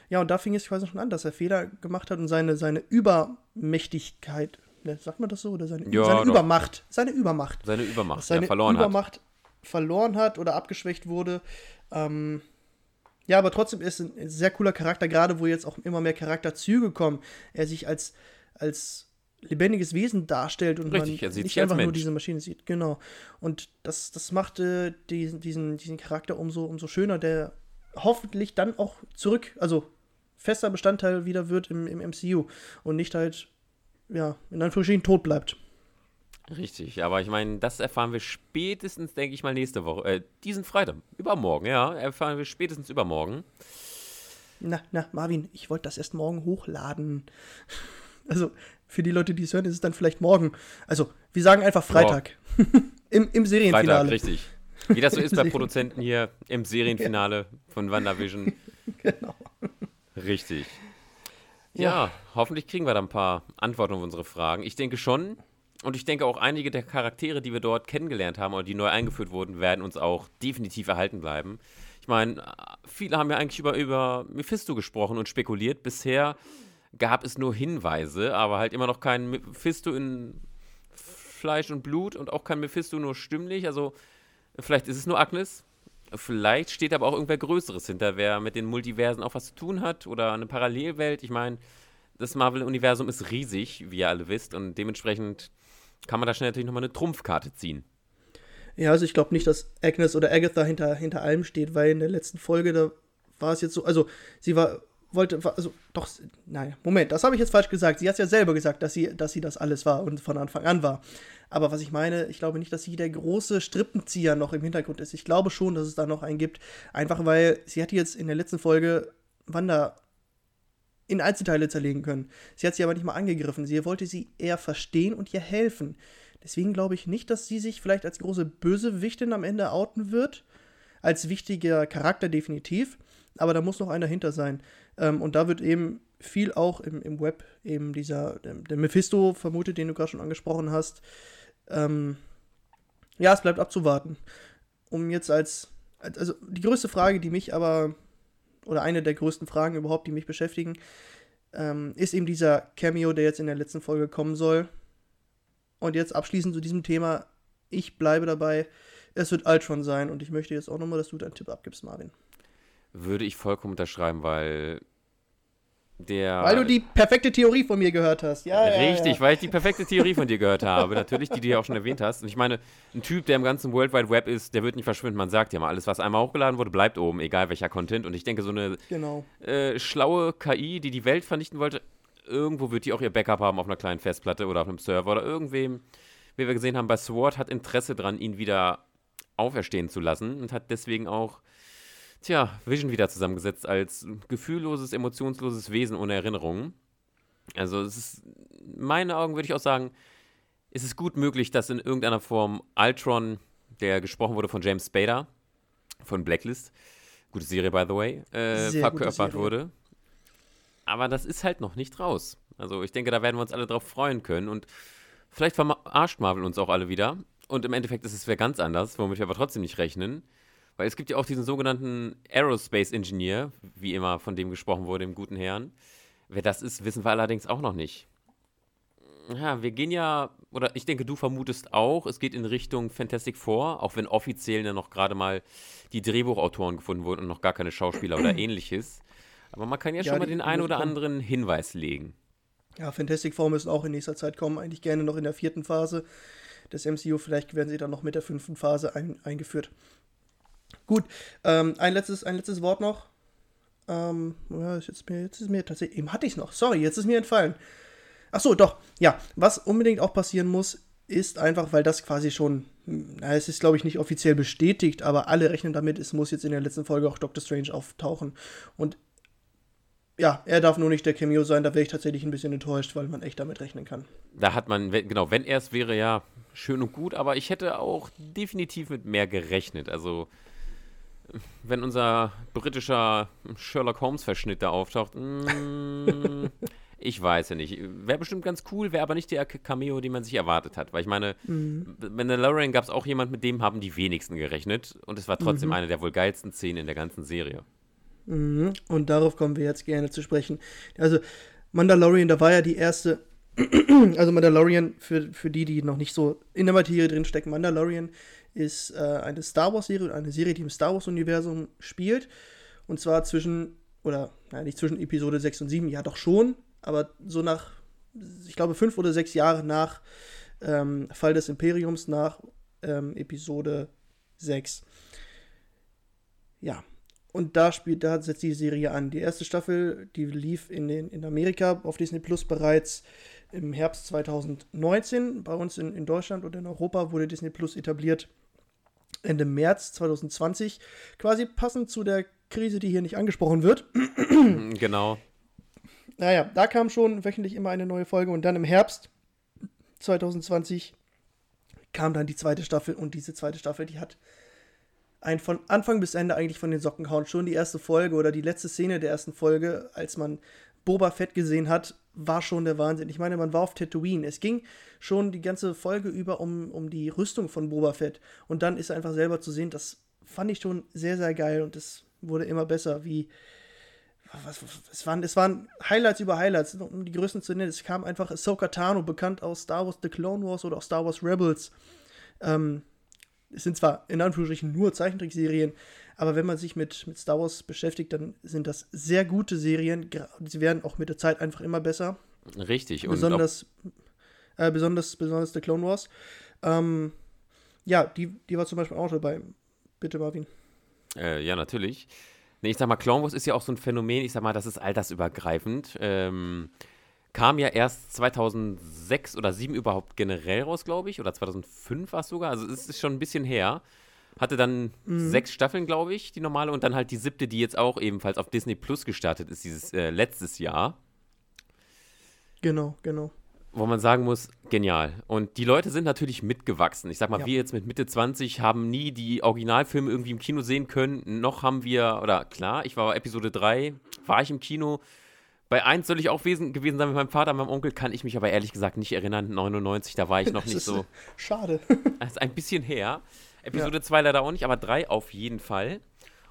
Speaker 1: ja, und da fing es quasi schon an, dass er Fehler gemacht hat und seine, seine Übermächtigkeit, ne, sagt man das so? Oder seine,
Speaker 2: Ja,
Speaker 1: seine. Übermacht, seine Übermacht.
Speaker 2: Seine Übermacht,
Speaker 1: seine
Speaker 2: ja, verloren hat.
Speaker 1: Übermacht verloren hat oder abgeschwächt wurde. Ähm, ja, aber trotzdem ist ein ein sehr cooler Charakter, gerade wo jetzt auch immer mehr Charakterzüge kommen. Er sich als, als lebendiges Wesen darstellt und
Speaker 2: Richtig,
Speaker 1: man nicht einfach nur diese Maschine sieht. Genau. Und das, das macht äh, diesen, diesen, diesen Charakter umso, umso schöner, der hoffentlich dann auch zurück, also fester Bestandteil wieder wird im, im MCU und nicht halt, ja, in Anführungsstrichen tot bleibt.
Speaker 2: Richtig, aber ich meine, das erfahren wir spätestens, denke ich mal, nächste Woche. Äh, diesen Freitag. Übermorgen, ja. Erfahren wir spätestens übermorgen.
Speaker 1: Na, na, Marvin, ich wollte das erst morgen hochladen. Also, für die Leute, die es hören, ist es dann vielleicht morgen. Also, wir sagen einfach Freitag. Im, Im
Speaker 2: Freitag,
Speaker 1: Serienfinale.
Speaker 2: richtig. Wie das so ist bei Produzenten hier im Serienfinale von WandaVision.
Speaker 1: Genau.
Speaker 2: Richtig. Ja, hoffentlich kriegen wir da ein paar Antworten auf unsere Fragen. Ich denke schon. Und ich denke auch einige der Charaktere, die wir dort kennengelernt haben oder die neu eingeführt wurden, werden uns auch definitiv erhalten bleiben. Ich meine, viele haben ja eigentlich über, über Mephisto gesprochen und spekuliert. Bisher gab es nur Hinweise, aber halt immer noch kein Mephisto in Fleisch und Blut und auch kein Mephisto nur stimmlich. Also vielleicht ist es nur Agnes. Vielleicht steht aber auch irgendwer Größeres hinter, wer mit den Multiversen auch was zu tun hat oder eine Parallelwelt. Ich meine, das Marvel-Universum ist riesig, wie ihr alle wisst, und dementsprechend kann man da schnell natürlich nochmal eine Trumpfkarte ziehen.
Speaker 1: Ja, also ich glaube nicht, dass Agnes oder Agatha hinter, hinter allem steht, weil in der letzten Folge, da war es jetzt so, also sie war wollte, also doch, nein, Moment, das habe ich jetzt falsch gesagt. Sie hat ja selber gesagt, dass sie, dass sie das alles war und von Anfang an war. Aber was ich meine, ich glaube nicht, dass sie der große Strippenzieher noch im Hintergrund ist. Ich glaube schon, dass es da noch einen gibt. Einfach weil sie hat jetzt in der letzten Folge Wanda in Einzelteile zerlegen können. Sie hat sie aber nicht mal angegriffen. Sie wollte sie eher verstehen und ihr helfen. Deswegen glaube ich nicht, dass sie sich vielleicht als große Bösewichtin am Ende outen wird. Als wichtiger Charakter definitiv. Aber da muss noch einer hinter sein. Ähm, und da wird eben viel auch im, im Web eben dieser, der, der Mephisto vermutet, den du gerade schon angesprochen hast. Ähm, ja, es bleibt abzuwarten. Um jetzt als, als, also die größte Frage, die mich aber oder eine der größten Fragen überhaupt, die mich beschäftigen, ähm, ist eben dieser Cameo, der jetzt in der letzten Folge kommen soll. Und jetzt abschließend zu diesem Thema, ich bleibe dabei, es wird Ultron sein und ich möchte jetzt auch nochmal, dass du deinen Tipp abgibst, Marvin.
Speaker 2: Würde ich vollkommen unterschreiben, weil der.
Speaker 1: Weil du die perfekte Theorie von mir gehört hast. Ja,
Speaker 2: Richtig,
Speaker 1: ja, ja.
Speaker 2: weil ich die perfekte Theorie von dir gehört habe. Natürlich, die du ja auch schon erwähnt hast. Und ich meine, ein Typ, der im ganzen World Wide Web ist, der wird nicht verschwinden. Man sagt ja mal, alles, was einmal hochgeladen wurde, bleibt oben, egal welcher Content. Und ich denke, so eine
Speaker 1: genau.
Speaker 2: äh, schlaue KI, die die Welt vernichten wollte, irgendwo wird die auch ihr Backup haben auf einer kleinen Festplatte oder auf einem Server oder irgendwem. Wie wir gesehen haben, bei SWORD hat Interesse dran, ihn wieder auferstehen zu lassen und hat deswegen auch tja, Vision wieder zusammengesetzt als gefühlloses, emotionsloses Wesen ohne Erinnerungen. Also es ist, in meinen Augen würde ich auch sagen, ist es gut möglich, dass in irgendeiner Form Ultron, der gesprochen wurde von James Spader, von Blacklist, gute Serie by the way, äh, verkörpert wurde. Aber das ist halt noch nicht raus. Also ich denke, da werden wir uns alle drauf freuen können und vielleicht verarscht Marvel uns auch alle wieder. Und im Endeffekt ist es wer ganz anders, womit wir aber trotzdem nicht rechnen. Weil es gibt ja auch diesen sogenannten Aerospace Engineer, wie immer von dem gesprochen wurde, dem guten Herrn. Wer das ist, wissen wir allerdings auch noch nicht. Ja, wir gehen ja, oder ich denke, du vermutest auch, es geht in Richtung Fantastic Four, auch wenn offiziell ja noch gerade mal die Drehbuchautoren gefunden wurden und noch gar keine Schauspieler oder ähnliches. Aber man kann ja, ja schon mal den einen oder anderen Hinweis legen.
Speaker 1: Ja, Fantastic Four müssen auch in nächster Zeit kommen, eigentlich gerne noch in der vierten Phase des MCU. Vielleicht werden sie dann noch mit der fünften Phase ein, eingeführt. Gut, ähm, ein, letztes, ein letztes Wort noch. Ähm, jetzt, ist mir, jetzt ist mir tatsächlich, eben hatte ich es noch, sorry, jetzt ist mir entfallen. Ach so, doch, ja, was unbedingt auch passieren muss, ist einfach, weil das quasi schon, na, es ist glaube ich nicht offiziell bestätigt, aber alle rechnen damit, es muss jetzt in der letzten Folge auch Doctor Strange auftauchen. Und ja, er darf nur nicht der Cameo sein, da wäre ich tatsächlich ein bisschen enttäuscht, weil man echt damit rechnen kann.
Speaker 2: Da hat man, genau, wenn er es wäre, ja, schön und gut, aber ich hätte auch definitiv mit mehr gerechnet. Also, wenn unser britischer Sherlock Holmes-Verschnitt da auftaucht, mm, ich weiß ja nicht. Wäre bestimmt ganz cool, wäre aber nicht der Cameo, den man sich erwartet hat. Weil ich meine, mhm. Mandalorian gab es auch jemand, mit dem haben die wenigsten gerechnet. Und es war trotzdem mhm. eine der wohl geilsten Szenen in der ganzen Serie.
Speaker 1: Mhm. Und darauf kommen wir jetzt gerne zu sprechen. Also, Mandalorian, da war ja die erste. also, Mandalorian, für, für die, die noch nicht so in der Materie drinstecken, Mandalorian ist äh, eine Star Wars-Serie, eine Serie, die im Star Wars-Universum spielt. Und zwar zwischen, oder nein, nicht zwischen Episode 6 und 7, ja doch schon, aber so nach, ich glaube, fünf oder sechs Jahre nach ähm, Fall des Imperiums, nach ähm, Episode 6. Ja. Und da spielt, da setzt die Serie an. Die erste Staffel, die lief in, den, in Amerika auf Disney Plus bereits im Herbst 2019. Bei uns in, in Deutschland und in Europa wurde Disney Plus etabliert Ende März 2020, quasi passend zu der Krise, die hier nicht angesprochen wird.
Speaker 2: Genau.
Speaker 1: Naja, da kam schon wöchentlich immer eine neue Folge und dann im Herbst 2020 kam dann die zweite Staffel und diese zweite Staffel, die hat einen von Anfang bis Ende eigentlich von den Socken gehauen. Schon die erste Folge oder die letzte Szene der ersten Folge, als man Boba Fett gesehen hat, war schon der Wahnsinn. Ich meine, man war auf Tatooine. Es ging schon die ganze Folge über um, um die Rüstung von Boba Fett. Und dann ist einfach selber zu sehen, das fand ich schon sehr, sehr geil und es wurde immer besser, wie. Was, was, es, waren, es waren Highlights über Highlights, um die Größen zu nennen. Es kam einfach Ahsoka Tano, bekannt aus Star Wars The Clone Wars oder auch Star Wars Rebels. Ähm, es sind zwar in Anführungsstrichen nur Zeichentrickserien, aber wenn man sich mit, mit Star Wars beschäftigt, dann sind das sehr gute Serien. Sie werden auch mit der Zeit einfach immer besser.
Speaker 2: Richtig.
Speaker 1: Besonders, äh, besonders, besonders der Clone Wars. Ähm, ja, die, die war zum Beispiel auch dabei. Bitte, Marvin.
Speaker 2: Äh, ja, natürlich. Nee, ich sag mal, Clone Wars ist ja auch so ein Phänomen, ich sag mal, das ist altersübergreifend. Ähm, kam ja erst 2006 oder 2007 überhaupt generell raus, glaube ich, oder 2005 war es sogar, also es ist schon ein bisschen her. Hatte dann mhm. sechs Staffeln, glaube ich, die normale, und dann halt die siebte, die jetzt auch ebenfalls auf Disney Plus gestartet ist, dieses äh, letztes Jahr.
Speaker 1: Genau, genau
Speaker 2: wo man sagen muss, genial. Und die Leute sind natürlich mitgewachsen. Ich sag mal, ja. wir jetzt mit Mitte 20 haben nie die Originalfilme irgendwie im Kino sehen können. Noch haben wir, oder klar, ich war bei Episode 3, war ich im Kino. Bei 1 soll ich auch gewesen sein mit meinem Vater, meinem Onkel, kann ich mich aber ehrlich gesagt nicht erinnern. 99, da war ich noch das nicht so.
Speaker 1: Schade.
Speaker 2: Das ist ein bisschen her. Episode ja. 2 leider auch nicht, aber 3 auf jeden Fall.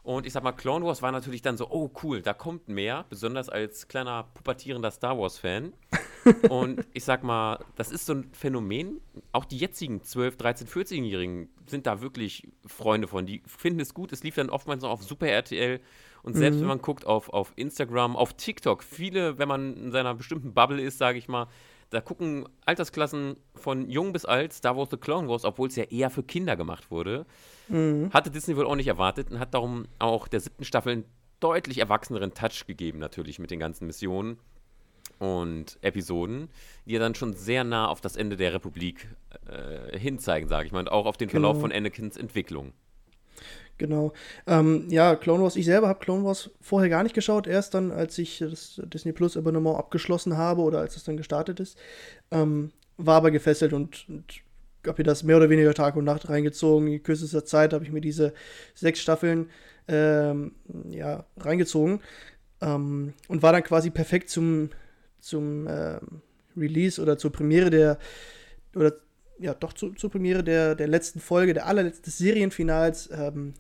Speaker 2: Und ich sag mal, Clone Wars war natürlich dann so, oh cool, da kommt mehr, besonders als kleiner pubertierender Star Wars-Fan. und ich sag mal, das ist so ein Phänomen. Auch die jetzigen 12, 13, 14-Jährigen sind da wirklich Freunde von. Die finden es gut. Es lief dann oftmals noch auf Super RTL. Und selbst mhm. wenn man guckt auf, auf Instagram, auf TikTok, viele, wenn man in seiner bestimmten Bubble ist, sage ich mal, da gucken Altersklassen von jung bis alt Star Wars The Clone Wars, obwohl es ja eher für Kinder gemacht wurde. Mhm. Hatte Disney wohl auch nicht erwartet und hat darum auch der siebten Staffel einen deutlich erwachseneren Touch gegeben, natürlich mit den ganzen Missionen und Episoden, die ja dann schon sehr nah auf das Ende der Republik äh, hinzeigen, sage ich mal, und auch auf den genau. Verlauf von Anakins Entwicklung.
Speaker 1: Genau. Ähm, ja, Clone Wars, ich selber habe Clone Wars vorher gar nicht geschaut, erst dann, als ich das Disney Plus Abonnement abgeschlossen habe oder als es dann gestartet ist. Ähm, war aber gefesselt und, und habe mir das mehr oder weniger Tag und Nacht reingezogen. In kürzester Zeit habe ich mir diese sechs Staffeln ähm, ja, reingezogen ähm, und war dann quasi perfekt zum, zum ähm, Release oder zur Premiere der oder ja doch zu, Premiere der, der letzten Folge, der allerletzten Serienfinals ähm,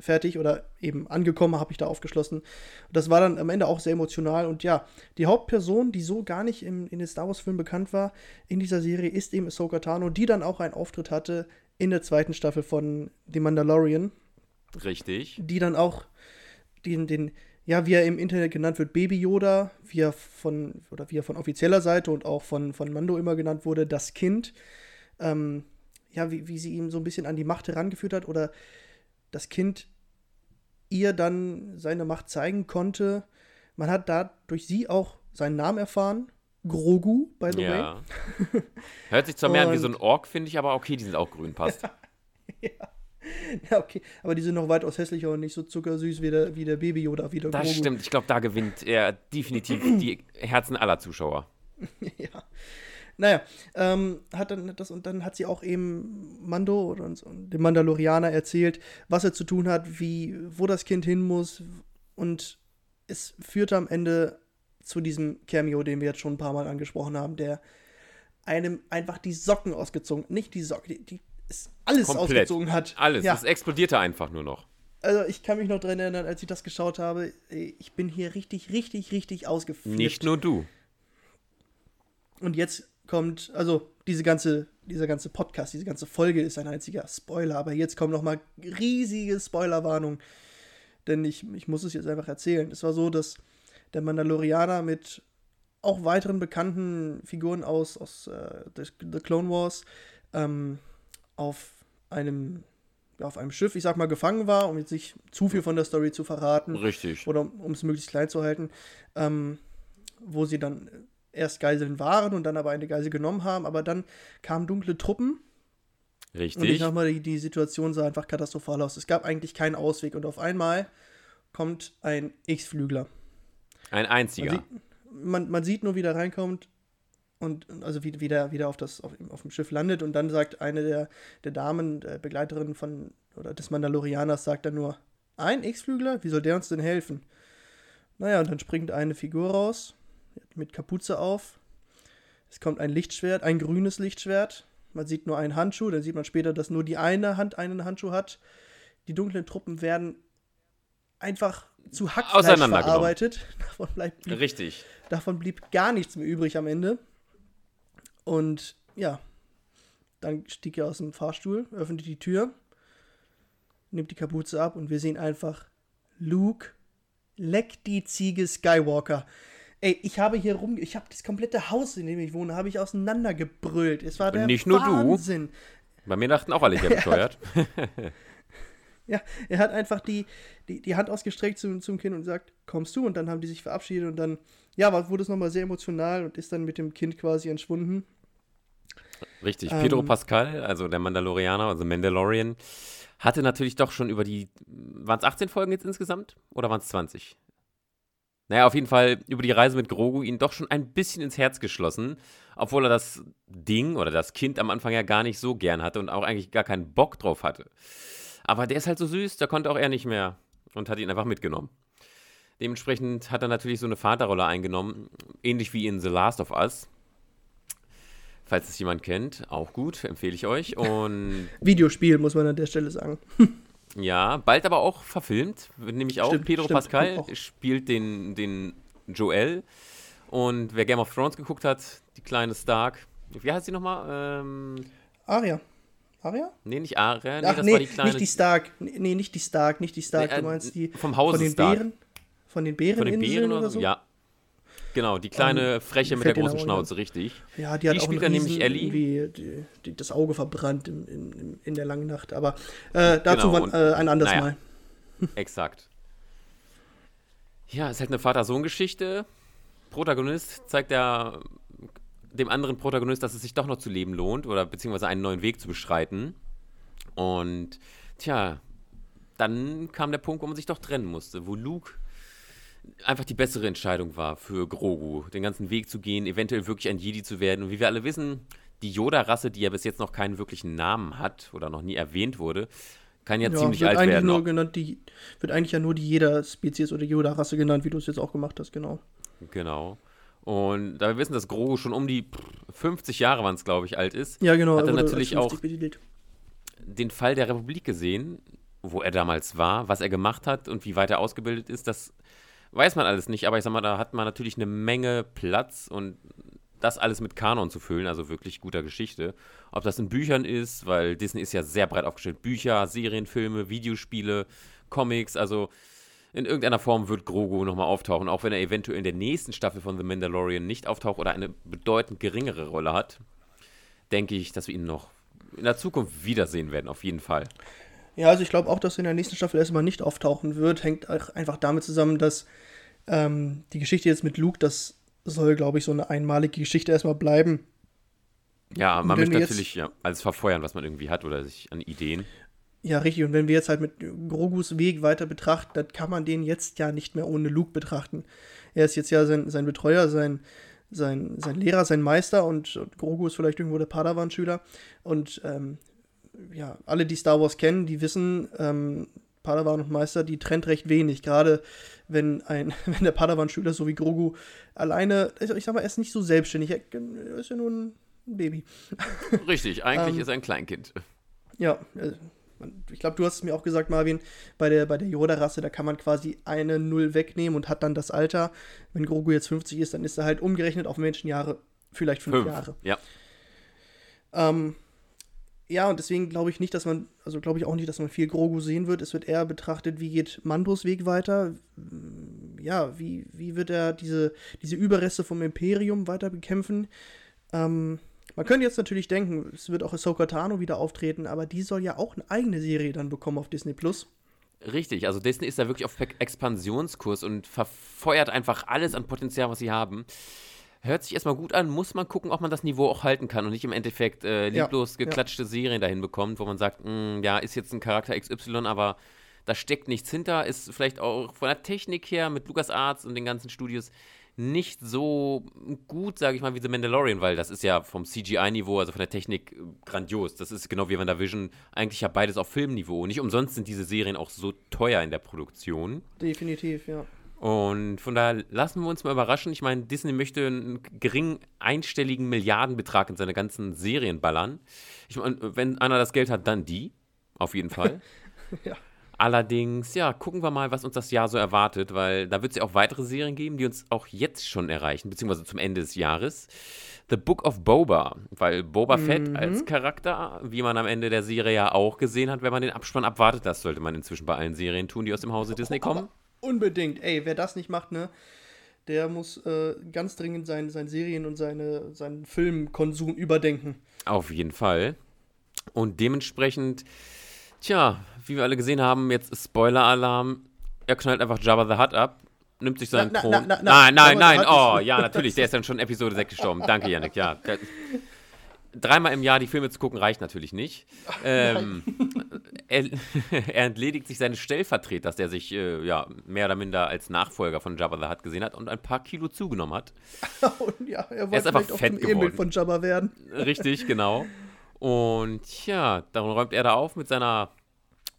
Speaker 1: fertig oder eben angekommen, habe ich da aufgeschlossen. Das war dann am Ende auch sehr emotional. Und ja, die Hauptperson, die so gar nicht im, in den Star Wars-Filmen bekannt war, in dieser Serie ist eben Ahsoka Tano, die dann auch einen Auftritt hatte in der zweiten Staffel von The Mandalorian.
Speaker 2: Richtig.
Speaker 1: Die dann auch den, den ja, wie er im Internet genannt wird, Baby Yoda, wie er von, oder wie er von offizieller Seite und auch von, von Mando immer genannt wurde, das Kind. Ähm, ja, wie, wie sie ihm so ein bisschen an die Macht herangeführt hat oder das Kind ihr dann seine Macht zeigen konnte. Man hat da durch sie auch seinen Namen erfahren. Grogu, by the ja.
Speaker 2: way. Hört sich zwar mehr an wie so ein Ork, finde ich, aber okay, die sind auch grün, passt.
Speaker 1: ja. Ja, okay. Aber die sind noch weitaus hässlicher und nicht so zuckersüß wie der, wie der Baby Yoda, wie der
Speaker 2: Das
Speaker 1: Grogu.
Speaker 2: stimmt. Ich glaube, da gewinnt er definitiv die Herzen aller Zuschauer.
Speaker 1: ja. Naja, ähm, hat dann das und dann hat sie auch eben Mando und, und dem Mandalorianer erzählt, was er zu tun hat, wie, wo das Kind hin muss. Und es führte am Ende zu diesem Cameo, den wir jetzt schon ein paar Mal angesprochen haben, der einem einfach die Socken ausgezogen, nicht die Socken, die, die ist alles Komplett. ausgezogen hat.
Speaker 2: Alles, ja. es explodierte einfach nur noch.
Speaker 1: Also ich kann mich noch daran erinnern, als ich das geschaut habe, ich bin hier richtig, richtig, richtig ausgeflippt.
Speaker 2: Nicht nur du.
Speaker 1: Und jetzt kommt, also diese ganze, dieser ganze Podcast, diese ganze Folge ist ein einziger Spoiler, aber jetzt kommt noch mal riesige Spoilerwarnung, denn ich, ich muss es jetzt einfach erzählen. Es war so, dass der Mandalorianer mit auch weiteren bekannten Figuren aus, aus äh, The Clone Wars ähm, auf einem auf einem Schiff, ich sag mal, gefangen war, um jetzt nicht zu viel von der Story zu verraten.
Speaker 2: Richtig.
Speaker 1: Oder um es möglichst klein zu halten. Ähm, wo sie dann erst Geiseln waren und dann aber eine Geisel genommen haben, aber dann kamen dunkle Truppen.
Speaker 2: Richtig.
Speaker 1: Und ich sag mal, die, die Situation sah einfach katastrophal aus. Es gab eigentlich keinen Ausweg und auf einmal kommt ein X-Flügler.
Speaker 2: Ein einziger.
Speaker 1: Man sieht, man, man sieht, nur, wie der reinkommt und also wie, wie, der, wie der auf, das, auf, auf dem Schiff landet und dann sagt eine der, der Damen, der Begleiterin von oder des Mandalorianers, sagt dann nur, ein X-Flügler? Wie soll der uns denn helfen? Naja, und dann springt eine Figur raus mit Kapuze auf. Es kommt ein Lichtschwert, ein grünes Lichtschwert. Man sieht nur einen Handschuh, dann sieht man später, dass nur die eine Hand einen Handschuh hat. Die dunklen Truppen werden einfach zu Hackfleisch verarbeitet.
Speaker 2: Davon blieb, Richtig.
Speaker 1: Davon blieb gar nichts mehr übrig am Ende. Und ja, dann stieg er aus dem Fahrstuhl, öffnet die Tür, nimmt die Kapuze ab und wir sehen einfach Luke, leck die Ziege Skywalker. Ey, ich habe hier rum, ich habe das komplette Haus, in dem ich wohne, habe ich auseinandergebrüllt. Es war der
Speaker 2: Nicht nur
Speaker 1: Wahnsinn.
Speaker 2: du. Bei mir dachten auch alle, ich wäre bescheuert.
Speaker 1: Ja, er hat einfach die, die, die Hand ausgestreckt zum, zum Kind und sagt, kommst du? Und dann haben die sich verabschiedet und dann, ja, wurde es nochmal sehr emotional und ist dann mit dem Kind quasi entschwunden.
Speaker 2: Richtig, ähm, Pedro Pascal, also der Mandalorianer, also Mandalorian, hatte natürlich doch schon über die, waren es 18 Folgen jetzt insgesamt oder waren es 20? Naja, auf jeden Fall über die Reise mit Grogu ihn doch schon ein bisschen ins Herz geschlossen, obwohl er das Ding oder das Kind am Anfang ja gar nicht so gern hatte und auch eigentlich gar keinen Bock drauf hatte. Aber der ist halt so süß, da konnte auch er nicht mehr und hat ihn einfach mitgenommen. Dementsprechend hat er natürlich so eine Vaterrolle eingenommen, ähnlich wie in The Last of Us. Falls es jemand kennt, auch gut, empfehle ich euch. Und
Speaker 1: Videospiel, muss man an der Stelle sagen.
Speaker 2: ja, bald aber auch verfilmt, nämlich auch stimmt, Pedro stimmt, Pascal auch. spielt den, den Joel. Und wer Game of Thrones geguckt hat, die kleine Stark, wie heißt sie nochmal? Ähm,
Speaker 1: Aria. Aria?
Speaker 2: Nee, nicht Aria.
Speaker 1: Nee, Ach, das nee, war die kleine. Nicht die Stark. Nee, nicht die Stark, nicht die Stark. Nee, äh, du meinst die.
Speaker 2: Vom Hause
Speaker 1: von den
Speaker 2: Stark.
Speaker 1: Bären? Von den Bären,
Speaker 2: von den Bären oder so? Ja. Genau, die kleine um, Freche mit der großen Schnauze, richtig.
Speaker 1: Ja, die hat
Speaker 2: die
Speaker 1: auch
Speaker 2: spielt dann nämlich Ellie.
Speaker 1: Die, die, das Auge verbrannt in, in, in der langen Nacht. Aber äh, dazu genau, war, äh, ein anderes naja, Mal.
Speaker 2: Exakt. Ja, es ist halt eine Vater-Sohn-Geschichte. Protagonist zeigt ja dem anderen Protagonist, dass es sich doch noch zu leben lohnt oder beziehungsweise einen neuen Weg zu beschreiten. Und tja, dann kam der Punkt, wo man sich doch trennen musste, wo Luke einfach die bessere Entscheidung war für Grogu, den ganzen Weg zu gehen, eventuell wirklich ein Jedi zu werden. Und wie wir alle wissen, die Yoda-Rasse, die ja bis jetzt noch keinen wirklichen Namen hat oder noch nie erwähnt wurde, kann ja, ja ziemlich alt werden.
Speaker 1: Nur genannt die, wird eigentlich ja nur die Jeder-Spezies oder Yoda-Rasse genannt, wie du es jetzt auch gemacht hast, genau.
Speaker 2: Genau. Und da wir wissen, dass Grogu schon um die 50 Jahre waren es, glaube ich, alt ist,
Speaker 1: ja, genau,
Speaker 2: hat er natürlich auch betitelt. den Fall der Republik gesehen, wo er damals war, was er gemacht hat und wie weit er ausgebildet ist. Das weiß man alles nicht, aber ich sag mal, da hat man natürlich eine Menge Platz und das alles mit Kanon zu füllen, also wirklich guter Geschichte. Ob das in Büchern ist, weil Disney ist ja sehr breit aufgestellt. Bücher, Serienfilme, Videospiele, Comics, also in irgendeiner Form wird Grogu nochmal auftauchen, auch wenn er eventuell in der nächsten Staffel von The Mandalorian nicht auftaucht oder eine bedeutend geringere Rolle hat, denke ich, dass wir ihn noch in der Zukunft wiedersehen werden, auf jeden Fall.
Speaker 1: Ja, also ich glaube auch, dass er in der nächsten Staffel erstmal nicht auftauchen wird. Hängt einfach damit zusammen, dass ähm, die Geschichte jetzt mit Luke, das soll, glaube ich, so eine einmalige Geschichte erstmal bleiben.
Speaker 2: Ja, man möchte natürlich ja, alles verfeuern, was man irgendwie hat oder sich an Ideen.
Speaker 1: Ja, richtig. Und wenn wir jetzt halt mit Grogus Weg weiter betrachten, dann kann man den jetzt ja nicht mehr ohne Luke betrachten. Er ist jetzt ja sein, sein Betreuer, sein, sein, sein Lehrer, sein Meister und, und Grogu ist vielleicht irgendwo der Padawan-Schüler. Und ähm, ja, alle, die Star Wars kennen, die wissen, ähm, Padawan und Meister, die trennt recht wenig. Gerade wenn ein, wenn der Padawan-Schüler so wie Grogu alleine, ich sag mal, er ist nicht so selbstständig, er ist ja nur ein Baby.
Speaker 2: Richtig, eigentlich ähm, ist er ein Kleinkind.
Speaker 1: Ja, äh, ich glaube, du hast es mir auch gesagt, Marvin, bei der, bei der Yoda-Rasse, da kann man quasi eine Null wegnehmen und hat dann das Alter. Wenn Grogu jetzt 50 ist, dann ist er halt umgerechnet auf Menschenjahre vielleicht fünf, fünf Jahre.
Speaker 2: Ja.
Speaker 1: Ähm, ja, und deswegen glaube ich nicht, dass man, also glaube ich auch nicht, dass man viel Grogu sehen wird. Es wird eher betrachtet, wie geht Mandos Weg weiter. Ja, wie, wie wird er diese, diese Überreste vom Imperium weiter bekämpfen? Ähm, man könnte jetzt natürlich denken, es wird auch Ahsoka Tano wieder auftreten, aber die soll ja auch eine eigene Serie dann bekommen auf Disney Plus.
Speaker 2: Richtig, also Disney ist da wirklich auf Expansionskurs und verfeuert einfach alles an Potenzial, was sie haben. Hört sich erstmal gut an, muss man gucken, ob man das Niveau auch halten kann und nicht im Endeffekt äh, lieblos ja, geklatschte ja. Serien dahin bekommt, wo man sagt, mh, hm, ja, ist jetzt ein Charakter XY, aber da steckt nichts hinter, ist vielleicht auch von der Technik her mit LucasArts und den ganzen Studios nicht so gut, sage ich mal, wie The Mandalorian, weil das ist ja vom CGI-Niveau, also von der Technik, grandios. Das ist genau wie WandaVision, eigentlich ja beides auf Filmniveau. Nicht umsonst sind diese Serien auch so teuer in der Produktion.
Speaker 1: Definitiv, ja.
Speaker 2: Und von daher lassen wir uns mal überraschen. Ich meine, Disney möchte einen geringen einstelligen Milliardenbetrag in seine ganzen Serien ballern. Ich meine, wenn einer das Geld hat, dann die. Auf jeden Fall. ja. Allerdings, ja, gucken wir mal, was uns das Jahr so erwartet, weil da wird es ja auch weitere Serien geben, die uns auch jetzt schon erreichen, beziehungsweise zum Ende des Jahres. The Book of Boba, weil Boba mhm. Fett als Charakter, wie man am Ende der Serie ja auch gesehen hat, wenn man den Abspann abwartet, das sollte man inzwischen bei allen Serien tun, die aus dem Hause Disney kommen.
Speaker 1: Unbedingt, ey, wer das nicht macht, ne, der muss äh, ganz dringend seinen sein Serien- und seine, seinen Filmkonsum überdenken.
Speaker 2: Auf jeden Fall. Und dementsprechend Tja, wie wir alle gesehen haben, jetzt Spoiler-Alarm. Er knallt einfach Jabba the Hutt ab, nimmt sich seinen
Speaker 1: Na,
Speaker 2: Thron.
Speaker 1: na, na,
Speaker 2: nein, nein, nein. Oh, ja, natürlich. Der ist dann schon Episode 6 gestorben. Danke, Yannick. Ja. Dreimal im Jahr die Filme zu gucken reicht natürlich nicht. Ähm, er, er entledigt sich seines Stellvertreters, der sich äh, ja, mehr oder minder als Nachfolger von Jabba the Hutt gesehen hat und ein paar Kilo zugenommen hat.
Speaker 1: Und ja, er
Speaker 2: ist
Speaker 1: wollte
Speaker 2: einfach
Speaker 1: vielleicht auch
Speaker 2: fett
Speaker 1: zum Ebenbild
Speaker 2: geworden.
Speaker 1: von Jabba werden.
Speaker 2: Richtig, genau. Und ja, dann räumt er da auf mit seiner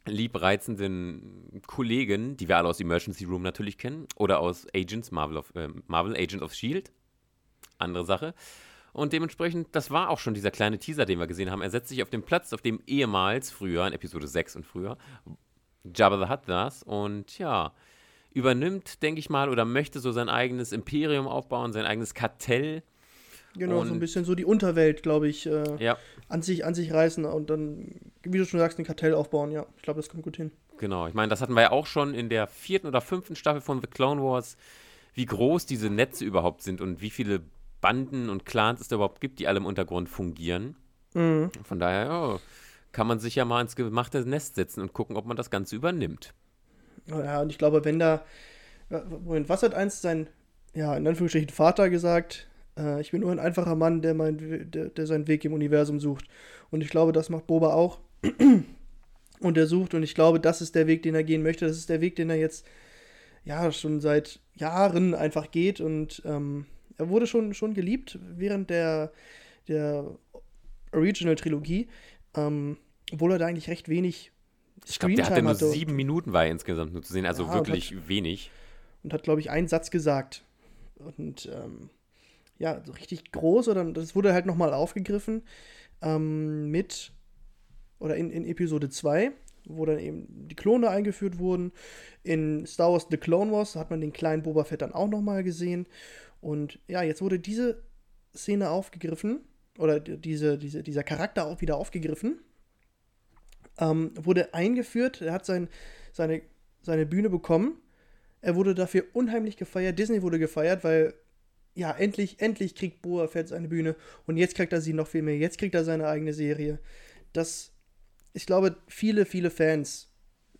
Speaker 2: liebreizenden Kollegin, die wir alle aus Emergency Room natürlich kennen, oder aus Agents, Marvel, of, äh, Marvel Agent of S.H.I.E.L.D. Andere Sache. Und dementsprechend, das war auch schon dieser kleine Teaser, den wir gesehen haben. Er setzt sich auf den Platz, auf dem ehemals früher, in Episode 6 und früher, Jabba the Hutt saß und ja, übernimmt, denke ich mal, oder möchte so sein eigenes Imperium aufbauen, sein eigenes Kartell.
Speaker 1: Genau, so ein bisschen so die Unterwelt, glaube ich, äh,
Speaker 2: Ja,
Speaker 1: an, sich, an sich reißen und dann, wie du schon sagst, ein Kartell aufbauen. Ja, ich glaube, das kommt gut hin.
Speaker 2: Genau, ich meine, das hatten wir ja auch schon in der vierten oder fünften Staffel von The Clone Wars, wie groß diese Netze überhaupt sind und wie viele Banden und Clans es da überhaupt gibt, die alle im Untergrund fungieren.
Speaker 1: Mhm.
Speaker 2: Von daher, ja, kann man sich ja mal ins gemachte Nest setzen und gucken, ob man das Ganze übernimmt.
Speaker 1: Ja, und ich glaube, wenn da. Moment, was hat einst sein, ja, in Anführungsstrichen Vater gesagt? Äh, ich bin nur ein einfacher Mann, der, mein, der, der seinen Weg im Universum sucht. Und ich glaube, das macht Boba auch. Und er sucht, und ich glaube, das ist der Weg, den er gehen möchte. Das ist der Weg, den er jetzt, ja, schon seit Jahren einfach geht. Und ähm, er wurde schon, schon geliebt während der, der Original-Trilogie. Ähm, obwohl er da eigentlich recht wenig
Speaker 2: Ich glaube, der hatte nur
Speaker 1: hatte
Speaker 2: sieben Minuten war insgesamt nur zu sehen, also
Speaker 1: Ja, und
Speaker 2: wirklich wenig.
Speaker 1: und hat, glaube ich, einen Satz gesagt. Und ähm, ja, so richtig groß, oder das wurde halt nochmal aufgegriffen ähm, mit, oder in, in Episode 2, wo dann eben die Klone eingeführt wurden. In Star Wars The Clone Wars hat man den kleinen Boba Fett dann auch nochmal gesehen. Und ja, jetzt wurde diese Szene aufgegriffen, oder die- diese, diese, dieser Charakter auch wieder aufgegriffen. Ähm, wurde eingeführt, er hat sein, seine, seine Bühne bekommen. Er wurde dafür unheimlich gefeiert. Disney wurde gefeiert, weil ja, endlich, endlich kriegt Boa Fett seine Bühne. Und jetzt kriegt er sie noch viel mehr. Jetzt kriegt er seine eigene Serie. Das, ich glaube, viele, viele Fans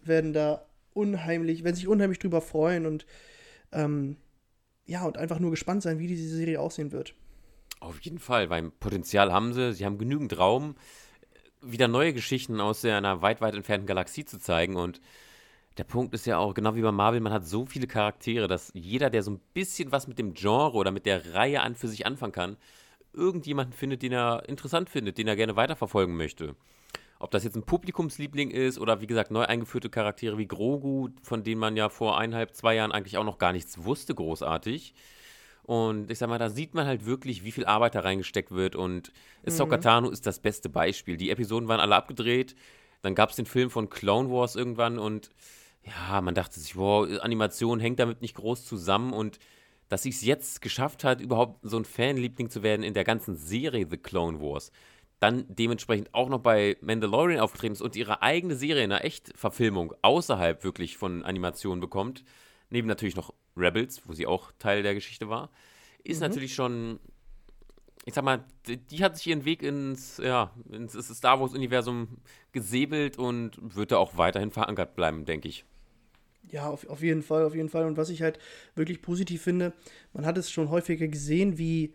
Speaker 1: werden da unheimlich, werden sich unheimlich drüber freuen und ähm, ja, und einfach nur gespannt sein, wie diese Serie aussehen wird.
Speaker 2: Auf jeden Fall, weil Potenzial haben sie, sie haben genügend Raum, wieder neue Geschichten aus einer weit, weit entfernten Galaxie zu zeigen. Und der Punkt ist ja auch, genau wie bei Marvel, man hat so viele Charaktere, dass jeder, der so ein bisschen was mit dem Genre oder mit der Reihe an für sich anfangen kann, irgendjemanden findet, den er interessant findet, den er gerne weiterverfolgen möchte. Ob das jetzt ein Publikumsliebling ist oder wie gesagt neu eingeführte Charaktere wie Grogu, von denen man ja vor eineinhalb, zwei Jahren eigentlich auch noch gar nichts wusste, großartig. Und ich sag mal, da sieht man halt wirklich, wie viel Arbeit da reingesteckt wird. Und Ahsoka Tano ist das beste Beispiel. Die Episoden waren alle abgedreht. Dann gab es den Film von Clone Wars irgendwann und ja, man dachte sich, wow, Animation hängt damit nicht groß zusammen. Und dass sie es jetzt geschafft hat, überhaupt so ein Fanliebling zu werden in der ganzen Serie The Clone Wars, dann dementsprechend auch noch bei Mandalorian aufgetreten ist und ihre eigene Serie in einer Echtverfilmung außerhalb wirklich von Animationen bekommt, neben natürlich noch Rebels, wo sie auch Teil der Geschichte war, ist natürlich schon, ich sag mal, die, die hat sich ihren Weg ins, ja, ins Star Wars-Universum gesäbelt und wird da auch weiterhin verankert bleiben, denke ich.
Speaker 1: Ja, auf, auf jeden Fall, auf jeden Fall. Und was ich halt wirklich positiv finde, man hat es schon häufiger gesehen, wie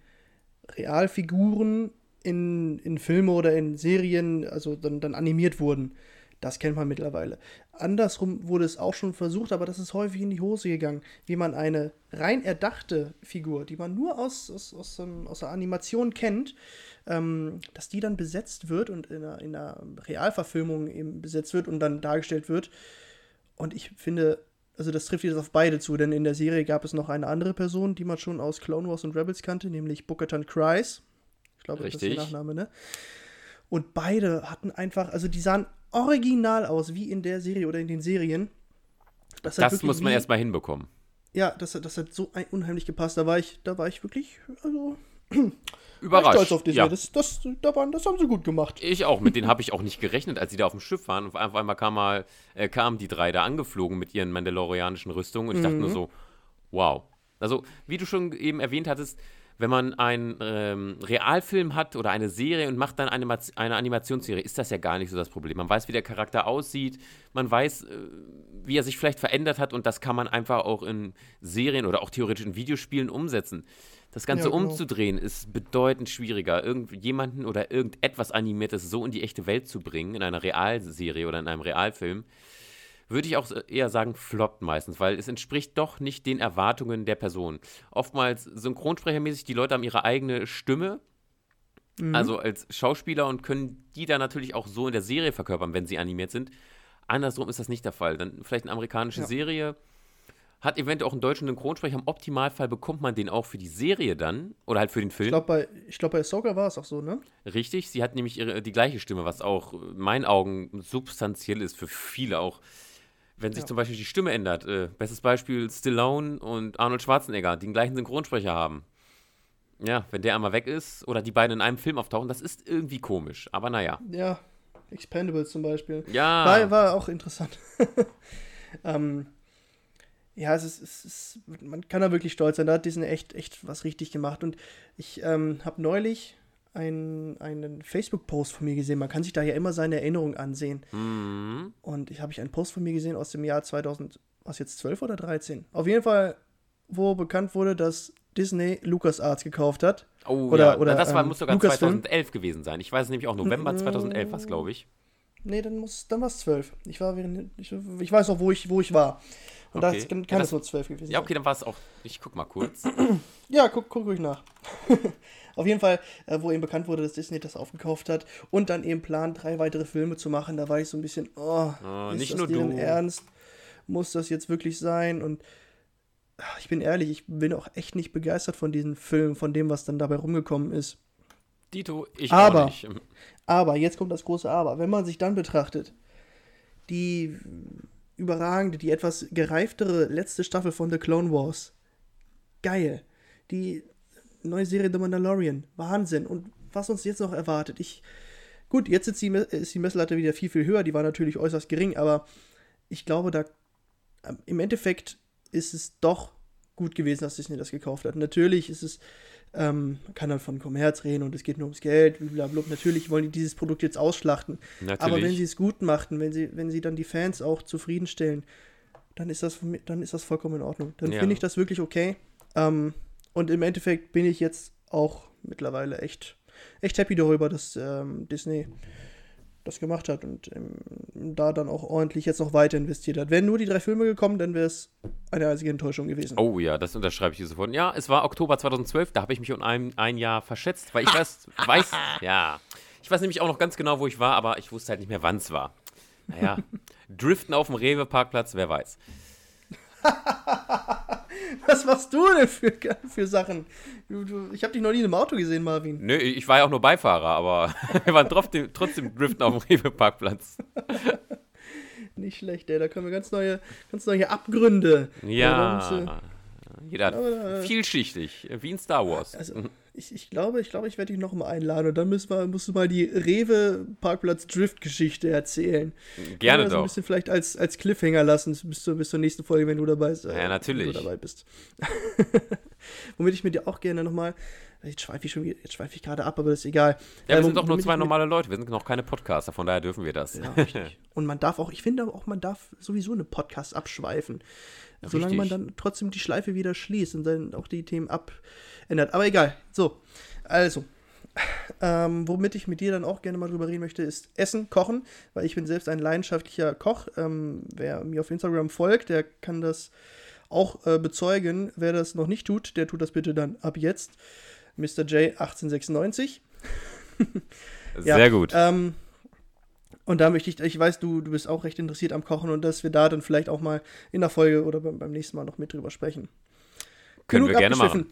Speaker 1: Realfiguren in, in Filme oder in Serien, also dann, dann animiert wurden. Das kennt man mittlerweile. Andersrum wurde es auch schon versucht, aber das ist häufig in die Hose gegangen, wie man eine rein erdachte Figur, die man nur aus, aus, aus, ähm, aus der Animation kennt, ähm, dass die dann besetzt wird und in einer, in einer Realverfilmung eben besetzt wird und dann dargestellt wird. Und ich finde, also das trifft jetzt auf beide zu, denn in der Serie gab es noch eine andere Person, die man schon aus Clone Wars und Rebels kannte, nämlich Booker-Tan Kryze. Ich glaube, das ist
Speaker 2: Richtig.
Speaker 1: der Nachname, ne? Und beide hatten einfach, also die sahen original aus, wie in der Serie oder in den Serien. Das,
Speaker 2: Das muss man erstmal hinbekommen.
Speaker 1: Ja, das, hat- das hat so ein, unheimlich gepasst. Da war ich, da war ich wirklich, also, war ich
Speaker 2: Überrascht.
Speaker 1: stolz auf Disney.
Speaker 2: ja.
Speaker 1: Das, das, da waren, das haben sie gut gemacht.
Speaker 2: Ich auch, mit denen habe ich auch nicht gerechnet, als sie da auf dem Schiff waren. Und auf einmal kam mal, äh, kamen die drei da angeflogen mit ihren mandalorianischen Rüstungen und ich dachte nur so, wow. Also, wie du schon eben erwähnt hattest, wenn man einen ähm, Realfilm hat oder eine Serie und macht dann eine, eine Animationsserie, ist das ja gar nicht so das Problem. Man weiß, wie der Charakter aussieht, man weiß, äh, wie er sich vielleicht verändert hat und das kann man einfach auch in Serien oder auch theoretisch in Videospielen umsetzen. Das Ganze ja, genau. umzudrehen ist bedeutend schwieriger. Irgendjemanden oder irgendetwas Animiertes so in die echte Welt zu bringen, in einer Realserie oder in einem Realfilm, würde ich auch eher sagen, floppt meistens, weil es entspricht doch nicht den Erwartungen der Person. Oftmals synchronsprechermäßig, die Leute haben ihre eigene Stimme, mhm. also als Schauspieler und können die dann natürlich auch so in der Serie verkörpern, wenn sie animiert sind. Andersrum ist das nicht der Fall. Dann vielleicht eine amerikanische ja. Serie hat eventuell auch einen deutschen Synchronsprecher. Im Optimalfall bekommt man den auch für die Serie dann oder halt für den Film.
Speaker 1: Ich glaube, bei, glaub, bei Ahsoka war es auch so, ne?
Speaker 2: Richtig, sie hat nämlich ihre, die gleiche Stimme, was auch in meinen Augen substanziell ist für viele auch wenn sich ja. zum Beispiel die Stimme ändert, äh, bestes Beispiel Stallone und Arnold Schwarzenegger, die den gleichen Synchronsprecher haben. Ja, wenn der einmal weg ist oder die beiden in einem Film auftauchen, das ist irgendwie komisch, aber naja.
Speaker 1: Ja, Expendables zum Beispiel.
Speaker 2: Ja.
Speaker 1: War, war auch interessant. ähm, ja, es ist, es ist, man kann da wirklich stolz sein. Da hat Disney echt, echt was richtig gemacht. Und ich ähm, habe neulich, ein, einen Facebook-Post von mir gesehen. Man kann sich da ja immer seine Erinnerungen ansehen. Mhm. Und ich habe ich einen Post von mir gesehen aus dem Jahr 2000, was jetzt 12 oder 13? Auf jeden Fall, wo bekannt wurde, dass Disney LucasArts gekauft hat.
Speaker 2: Oh, oder, ja. oder das war, ähm, muss sogar 2011 gewesen sein. Ich weiß nämlich auch, November 2011 war es, glaube ich.
Speaker 1: Nee, dann, muss, dann war es 12. Ich, war während, ich, ich weiß auch, wo ich, wo ich war. Und okay. da kann ja, das, es nur 12 gewesen sein.
Speaker 2: Ja, okay, dann war es auch. Ich guck mal kurz.
Speaker 1: ja, guck, guck ruhig nach. Auf jeden Fall, äh, wo eben bekannt wurde, dass Disney das aufgekauft hat und dann eben plant, drei weitere Filme zu machen, da war ich so ein bisschen, oh,
Speaker 2: oh ist nicht das
Speaker 1: nur
Speaker 2: deren du.
Speaker 1: Ernst? Muss das jetzt wirklich sein? Und ach, ich bin ehrlich, ich bin auch echt nicht begeistert von diesen Filmen, von dem, was dann dabei rumgekommen ist.
Speaker 2: Dito, ich
Speaker 1: aber,
Speaker 2: auch nicht.
Speaker 1: Aber, jetzt kommt das große Aber. Wenn man sich dann betrachtet, die überragende, die etwas gereiftere letzte Staffel von The Clone Wars, geil. Die neue Serie The Mandalorian. Wahnsinn. Und was uns jetzt noch erwartet. Ich. Gut, jetzt ist die, ist die Messlatte wieder viel, viel höher. Die war natürlich äußerst gering, aber ich glaube, da. Im Endeffekt ist es doch gut gewesen, dass Disney das gekauft hat. Natürlich ist es. Ähm, man kann dann von Kommerz reden und es geht nur ums Geld, blablabla. Natürlich wollen die dieses Produkt jetzt ausschlachten. Natürlich. Aber wenn sie es gut machten, wenn sie, wenn sie dann die Fans auch zufriedenstellen, dann ist das, dann ist das vollkommen in Ordnung. Dann ja. finde ich das wirklich okay. Ähm, und im Endeffekt bin ich jetzt auch mittlerweile echt, echt happy darüber, dass ähm, Disney das gemacht hat und ähm, da dann auch ordentlich jetzt noch weiter investiert hat. Wären nur die drei Filme gekommen, dann wäre es eine einzige Enttäuschung gewesen.
Speaker 2: Oh ja, das unterschreibe ich hier sofort. Ja, es war Oktober 2012, da habe ich mich um ein, ein Jahr verschätzt, weil ich weiß, weiß, ja, ich weiß nämlich auch noch ganz genau, wo ich war, aber ich wusste halt nicht mehr, wann es war. Naja, Driften auf dem Rewe-Parkplatz, wer weiß.
Speaker 1: Was machst du denn für, für Sachen? Du, du, ich habe dich noch nie in einem Auto gesehen, Marvin.
Speaker 2: Nö, ich war ja auch nur Beifahrer, aber wir waren trotzdem, trotzdem driften auf dem Rewe-Parkplatz.
Speaker 1: Nicht schlecht, ey. Da kommen ganz neue, ganz neue Abgründe.
Speaker 2: Ja. Jeder hat vielschichtig, wie in Star Wars.
Speaker 1: Also, ich, ich glaube, ich glaube, ich werde dich noch mal einladen und dann müssen wir, musst du mal die Rewe-Parkplatz-Drift-Geschichte erzählen.
Speaker 2: Gerne
Speaker 1: doch. ein bisschen vielleicht als, als Cliffhanger lassen bis zur, bis zur nächsten Folge, wenn du dabei bist.
Speaker 2: Äh, ja, natürlich.
Speaker 1: Wenn du dabei bist. womit ich mit dir auch gerne noch mal Jetzt schweife ich schon wieder, jetzt schweife ich gerade ab, aber das ist egal.
Speaker 2: Ja, wir ähm, sind doch nur zwei normale Leute, wir sind noch keine Podcaster, von daher dürfen wir das.
Speaker 1: Ja, richtig. Und man darf auch, ich finde auch, man darf sowieso eine Podcast abschweifen. Ja, solange man dann trotzdem die Schleife wieder schließt und dann auch die Themen abändert. Aber egal. So, also. Ähm, womit ich mit dir dann auch gerne mal drüber reden möchte, ist Essen, Kochen, weil ich bin selbst ein leidenschaftlicher Koch. Ähm, wer mir auf Instagram folgt, der kann das auch äh, bezeugen. Wer das noch nicht tut, der tut das bitte dann ab jetzt. Mr. J 1896.
Speaker 2: Sehr ja, gut.
Speaker 1: Ähm, und da möchte ich, ich weiß, du, du bist auch recht interessiert am Kochen und dass wir da dann vielleicht auch mal in der Folge oder beim, beim nächsten Mal noch mit drüber sprechen.
Speaker 2: Können Genug wir gerne machen.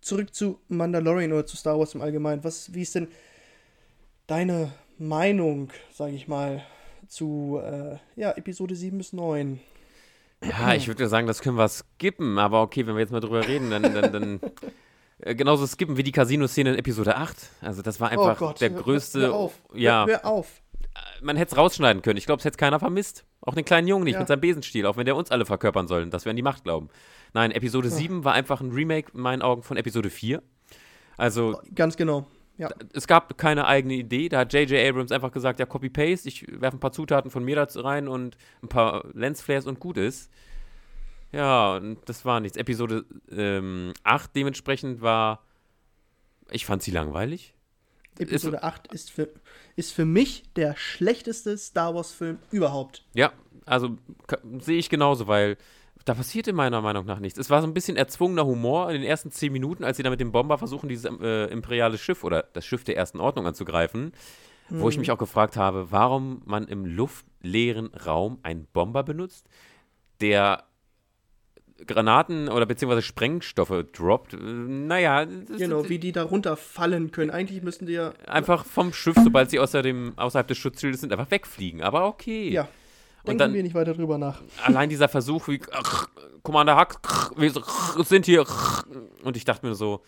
Speaker 1: Zurück zu Mandalorian oder zu Star Wars im Allgemeinen. Was, wie ist denn deine Meinung, sage ich mal, zu äh, ja, Episode 7 bis 9?
Speaker 2: Ja, ich würde sagen, das können wir skippen, aber okay, wenn wir jetzt mal drüber reden, dann, dann, dann äh, genauso skippen wie die Casino-Szene in Episode 8. Also das war oh einfach oh Gott, der größte. Hör,
Speaker 1: hör auf.
Speaker 2: Ja.
Speaker 1: Hör, hör auf
Speaker 2: man hätte es rausschneiden können. Ich glaube, es hätte keiner vermisst. Auch den kleinen Jungen nicht ja. mit seinem Besenstiel, auch wenn der uns alle verkörpern sollen, dass wir an die Macht glauben. Nein, Episode ja. 7 war einfach ein Remake in meinen Augen von Episode 4. Also.
Speaker 1: Ganz genau. Ja.
Speaker 2: Es gab keine eigene Idee. Da hat J.J. Abrams einfach gesagt: Ja, Copy-Paste, ich werfe ein paar Zutaten von mir da rein und ein paar Lensflares und gut ist. Ja, und das war nichts. Episode ähm, 8 dementsprechend war. Ich fand sie langweilig.
Speaker 1: Episode ist, 8 ist für, ist für mich der schlechteste Star Wars-Film überhaupt.
Speaker 2: Ja, also sehe ich genauso, weil da passierte meiner Meinung nach nichts. Es war so ein bisschen erzwungener Humor in den ersten zehn Minuten, als sie da mit dem Bomber versuchen, dieses äh, imperiale Schiff oder das Schiff der ersten Ordnung anzugreifen. Mhm. Wo ich mhm. mich auch gefragt habe, warum man im luftleeren Raum einen Bomber benutzt, der Granaten oder beziehungsweise Sprengstoffe droppt. Naja.
Speaker 1: Genau, wie die da runterfallen können. Eigentlich müssten die ja.
Speaker 2: Einfach vom Schiff, sobald sie außer dem, außerhalb des Schutzschildes sind, einfach wegfliegen. Aber okay.
Speaker 1: Ja. Denken dann, wir nicht weiter drüber nach.
Speaker 2: Allein dieser Versuch, wie Commander Hack, wir sind hier. Und ich dachte mir so,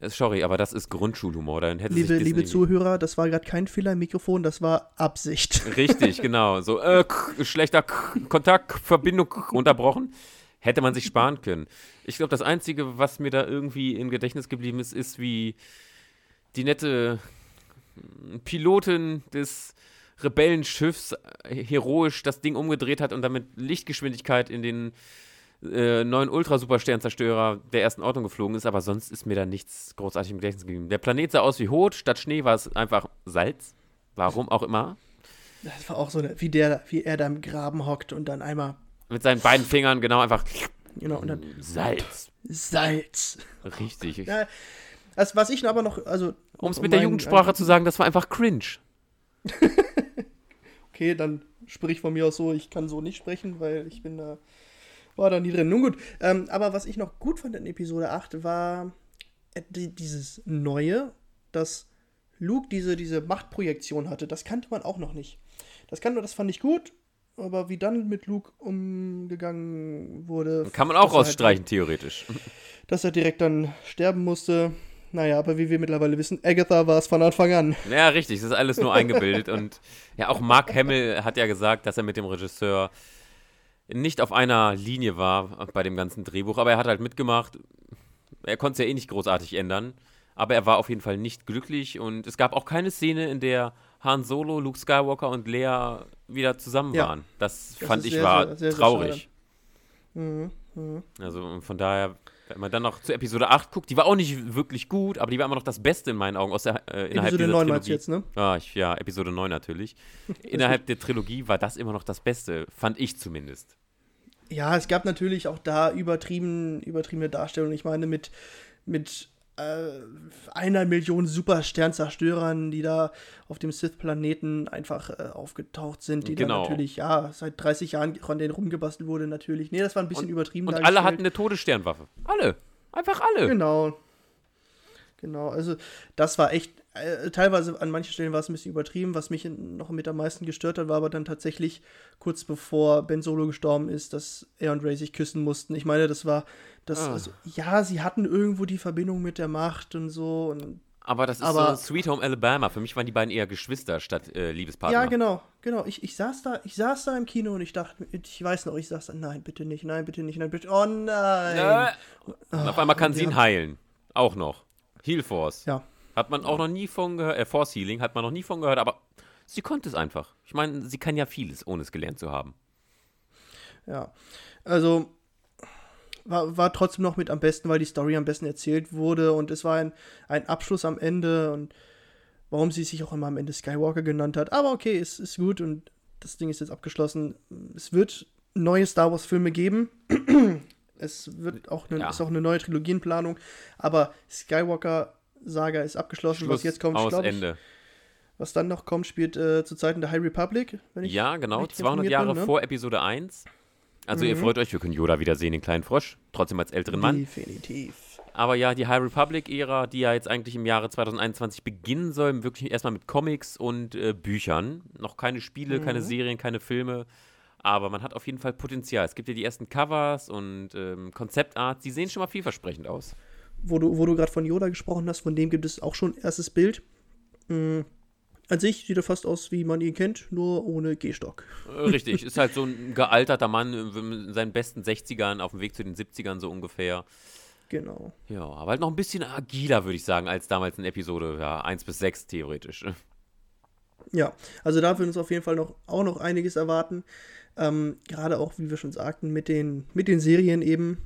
Speaker 2: äh, sorry, aber das ist Grundschulhumor. Dann hätte
Speaker 1: liebe liebe Zuhörer, das war gerade kein Fehler im Mikrofon, das war Absicht.
Speaker 2: Richtig, genau. So, äh, schlechter Kontakt, Verbindung unterbrochen. Hätte man sich sparen können. Ich glaube, das Einzige, was mir da irgendwie im Gedächtnis geblieben ist, ist, wie die nette Pilotin des Rebellenschiffs heroisch das Ding umgedreht hat und damit Lichtgeschwindigkeit in den äh, neuen Ultra-Supersternzerstörer der ersten Ordnung geflogen ist, aber sonst ist mir da nichts großartig im Gedächtnis geblieben. Der Planet sah aus wie Hot, statt Schnee war es einfach Salz. Warum auch immer.
Speaker 1: Das war auch so, wie, der, wie er da im Graben hockt und dann einmal.
Speaker 2: Mit seinen beiden Fingern, genau, einfach.
Speaker 1: Genau, und dann.
Speaker 2: Salz.
Speaker 1: Salz.
Speaker 2: Richtig.
Speaker 1: Ja, das, was ich aber noch, also.
Speaker 2: Um es mit der Jugendsprache zu sagen, das war einfach cringe.
Speaker 1: okay, dann sprich von mir aus so, ich kann so nicht sprechen, weil ich bin da, war da nie drin. Nun gut, ähm, aber was ich noch gut fand in Episode 8 war äh, die, dieses Neue, dass Luke diese, diese Machtprojektion hatte. Das kannte man auch noch nicht. Das, kannte, das fand ich gut, aber wie dann mit Luke umgegangen wurde.
Speaker 2: Kann man auch rausstreichen, halt, theoretisch.
Speaker 1: Dass er direkt dann sterben musste. Naja, aber wie wir mittlerweile wissen, Agatha war es von Anfang an.
Speaker 2: Ja, richtig, das ist alles nur eingebildet. und ja, auch Mark Hamill hat ja gesagt, dass er mit dem Regisseur nicht auf einer Linie war bei dem ganzen Drehbuch, aber er hat halt mitgemacht. Er konnte es ja eh nicht großartig ändern, aber er war auf jeden Fall nicht glücklich und es gab auch keine Szene, in der Han Solo, Luke Skywalker und Lea wieder zusammen waren. Das, das fand ich sehr, war sehr, sehr, traurig. Mhm, mh. Also von daher wenn man dann noch zu Episode 8 guckt, die war auch nicht wirklich gut, aber die war immer noch das Beste in meinen Augen aus der, äh, innerhalb Episode dieser 9 Trilogie. jetzt, ne? Ah, ich, ja, Episode 9 natürlich. innerhalb der Trilogie war das immer noch das Beste, fand ich zumindest.
Speaker 1: Ja, es gab natürlich auch da übertrieben, übertriebene Darstellungen. Ich meine, mit, mit einer Million Supersternzerstörern, die da auf dem Sith-Planeten einfach äh, aufgetaucht sind, die genau. dann natürlich, ja, seit 30 Jahren von denen rumgebastelt wurde, natürlich. Nee, das war ein bisschen
Speaker 2: und,
Speaker 1: übertrieben.
Speaker 2: Und alle hatten eine Todessternwaffe. Alle. Einfach alle.
Speaker 1: Genau. Genau, also das war echt, äh, teilweise an manchen Stellen war es ein bisschen übertrieben. Was mich noch mit am meisten gestört hat, war aber dann tatsächlich kurz bevor Ben Solo gestorben ist, dass er und Ray sich küssen mussten. Ich meine, das war, das, ah. also, ja, sie hatten irgendwo die Verbindung mit der Macht und so. Und,
Speaker 2: aber das ist aber, so Sweet Home Alabama. Für mich waren die beiden eher Geschwister statt äh, Liebespartner.
Speaker 1: Ja, genau, genau. Ich, ich, saß da, ich saß da im Kino und ich dachte, ich weiß noch, ich saß da, nein, bitte nicht, nein, bitte nicht, nein, bitte, oh nein. Ja.
Speaker 2: Und auf einmal kann sie ihn heilen. Auch noch. Heal Force.
Speaker 1: Ja.
Speaker 2: Hat man auch noch nie von gehört, äh, Force Healing hat man noch nie von gehört, aber sie konnte es einfach. Ich meine, sie kann ja vieles, ohne es gelernt zu haben.
Speaker 1: Ja. Also, war, war trotzdem noch mit am besten, weil die Story am besten erzählt wurde und es war ein, ein Abschluss am Ende und warum sie sich auch immer am Ende Skywalker genannt hat. Aber okay, es ist gut und das Ding ist jetzt abgeschlossen. Es wird neue Star Wars Filme geben. Es wird auch eine, ja. ist auch eine neue Trilogienplanung. Aber Skywalker Saga ist abgeschlossen.
Speaker 2: Schluss, was jetzt kommt, aus Ende.
Speaker 1: was dann noch kommt, spielt äh, zu Zeiten der High Republic.
Speaker 2: ja, genau. 200 Jahre bin, ne? vor Episode 1. Also mhm. ihr freut euch, wir können Yoda wieder sehen, den kleinen Frosch. Trotzdem als älteren Mann.
Speaker 1: Definitiv.
Speaker 2: Aber ja, die High Republic-Ära, die ja jetzt eigentlich im Jahre 2021 beginnen soll, wirklich erstmal mit Comics und äh, Büchern. Noch keine Spiele, mhm. keine Serien, keine Filme. Aber man hat auf jeden Fall Potenzial. Es gibt ja die ersten Covers und ähm, Konzeptarts, die sehen schon mal vielversprechend aus.
Speaker 1: Wo du, wo du gerade von Yoda gesprochen hast, von dem gibt es auch schon erstes Bild. Mhm. An sich sieht er fast aus, wie man ihn kennt, nur ohne Gehstock.
Speaker 2: Äh, richtig, ist halt so ein gealterter Mann in seinen besten 60ern, auf dem Weg zu den 70ern so ungefähr.
Speaker 1: Genau.
Speaker 2: Ja, aber halt noch ein bisschen agiler, würde ich sagen, als damals in Episode ja, 1 bis 6 theoretisch.
Speaker 1: Ja, also da wird uns auf jeden Fall noch, auch noch einiges erwarten. Ähm, Gerade auch, wie wir schon sagten, mit den, mit den Serien eben.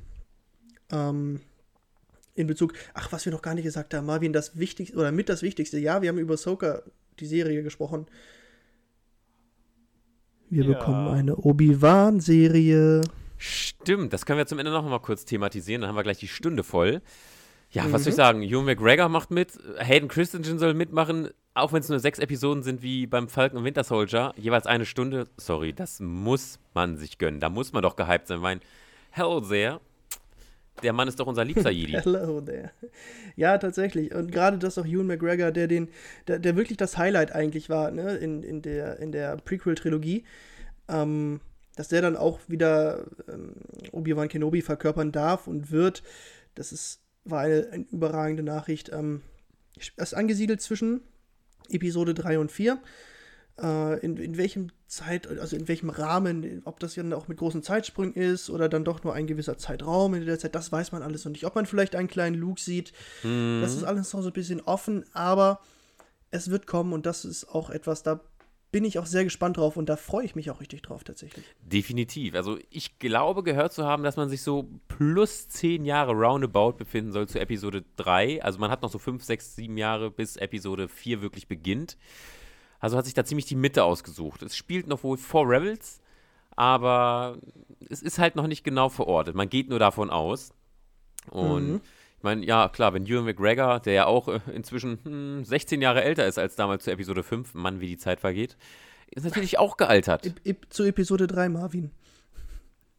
Speaker 1: Ähm, in Bezug, ach, was wir noch gar nicht gesagt haben, Marvin, das Wichtigste, oder mit das Wichtigste, ja, wir haben über Soka, die Serie, gesprochen. Wir
Speaker 2: Ja.
Speaker 1: bekommen eine Obi-Wan-Serie.
Speaker 2: Stimmt, das können wir zum Ende noch mal kurz thematisieren, dann haben wir gleich die Stunde voll. Ja, was soll ich
Speaker 1: Mhm.
Speaker 2: sagen? Ewan McGregor macht mit, Hayden Christensen soll mitmachen, auch wenn es nur sechs Episoden sind wie beim Falcon und Winter Soldier, jeweils eine Stunde. Sorry, das muss man sich gönnen. Da muss man doch gehypt sein, weil, hello there, der Mann ist doch unser liebster Jedi.
Speaker 1: Hello there. Ja, tatsächlich. Und gerade das auch Ewan McGregor, der den, der, der wirklich das Highlight eigentlich war, ne, in, in der, in der Prequel-Trilogie, ähm, dass der dann auch wieder ähm, Obi-Wan Kenobi verkörpern darf und wird, das ist, war eine, eine überragende Nachricht. Ähm, es ist angesiedelt zwischen Episode 3 und 4. Äh, in, in welchem Zeit, also in welchem Rahmen, ob das dann auch mit großen Zeitsprüngen ist oder dann doch nur ein gewisser Zeitraum in der Zeit, das weiß man alles noch nicht. Ob man vielleicht einen kleinen Luke sieht,
Speaker 2: Mhm.
Speaker 1: das ist alles noch so ein bisschen offen, aber es wird kommen und das ist auch etwas, da bin ich auch sehr gespannt drauf und da freue ich mich auch richtig drauf tatsächlich.
Speaker 2: Definitiv. Also ich glaube gehört zu haben, dass man sich so plus zehn Jahre roundabout befinden soll zu Episode 3. Also man hat noch so fünf, sechs, sieben Jahre, bis Episode 4 wirklich beginnt. Also hat sich da ziemlich die Mitte ausgesucht. Es spielt noch wohl vor Rebels, aber es ist halt noch nicht genau verortet. Man geht nur davon aus. Und
Speaker 1: Mhm.
Speaker 2: Ich meine, ja, klar, wenn Ewan McGregor, der ja auch äh, inzwischen hm, 16 Jahre älter ist als damals zu Episode 5, Mann, wie die Zeit vergeht, ist natürlich auch gealtert.
Speaker 1: Zu Episode 3, Marvin.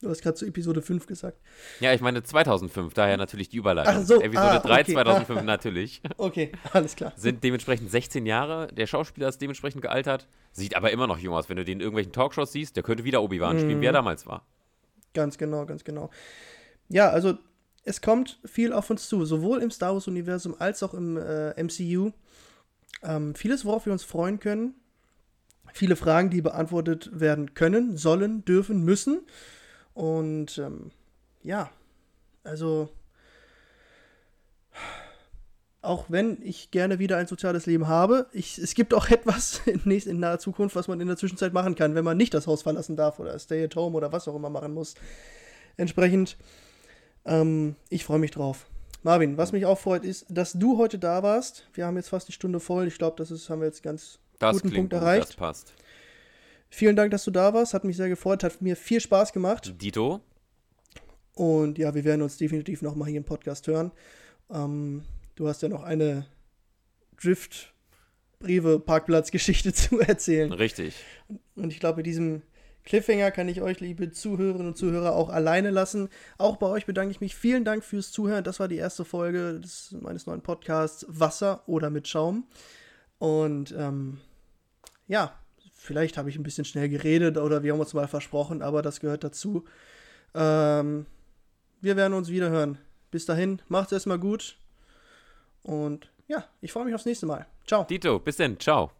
Speaker 1: Du hast gerade zu Episode 5 gesagt.
Speaker 2: Ja, ich meine 2005, daher natürlich die Überleitung.
Speaker 1: Ach so,
Speaker 2: Episode
Speaker 1: ah,
Speaker 2: 3
Speaker 1: okay.
Speaker 2: 2005 natürlich.
Speaker 1: Okay, alles klar.
Speaker 2: Sind dementsprechend 16 Jahre. Der Schauspieler ist dementsprechend gealtert. Sieht aber immer noch jung aus. Wenn du den in irgendwelchen Talkshows siehst, der könnte wieder Obi-Wan spielen,
Speaker 1: Mhm.
Speaker 2: wie er damals war.
Speaker 1: Ganz genau, ganz genau. Ja, also es kommt viel auf uns zu, sowohl im Star Wars-Universum als auch im äh, MCU. Ähm, vieles, worauf wir uns freuen können. Viele Fragen, die beantwortet werden können, sollen, dürfen, müssen. Und ähm, ja, also auch wenn ich gerne wieder ein soziales Leben habe, ich, es gibt auch etwas in, nächst, in naher Zukunft, was man in der Zwischenzeit machen kann, wenn man nicht das Haus verlassen darf oder Stay at Home oder was auch immer machen muss. Entsprechend, ähm, ich freue mich drauf. Marvin, was mich auch freut, ist, dass du heute da warst. Wir haben jetzt fast die Stunde voll. Ich glaube, das ist, haben wir jetzt ganz
Speaker 2: Das
Speaker 1: guten Punkt
Speaker 2: gut,
Speaker 1: erreicht.
Speaker 2: das passt.
Speaker 1: Vielen Dank, dass du da warst. Hat mich sehr gefreut. Hat mir viel Spaß gemacht.
Speaker 2: Dito,
Speaker 1: Und ja, wir werden uns definitiv noch mal hier im Podcast hören. Ähm, du hast ja noch eine Drift-Briefe-Parkplatz-Geschichte zu erzählen.
Speaker 2: richtig.
Speaker 1: Und ich glaube, mit diesem Cliffhanger kann ich euch, liebe Zuhörerinnen und Zuhörer, auch alleine lassen. Auch bei euch bedanke ich mich. Vielen Dank fürs Zuhören. Das war die erste Folge des, meines neuen Podcasts Wasser oder mit Schaum. Und ähm, ja, vielleicht habe ich ein bisschen schnell geredet oder wir haben uns mal versprochen, aber das gehört dazu. Ähm, wir werden uns wieder hören. Bis dahin, macht's erstmal gut. Und ja, ich freue mich aufs nächste Mal. Ciao.
Speaker 2: Dito, bis denn. Ciao.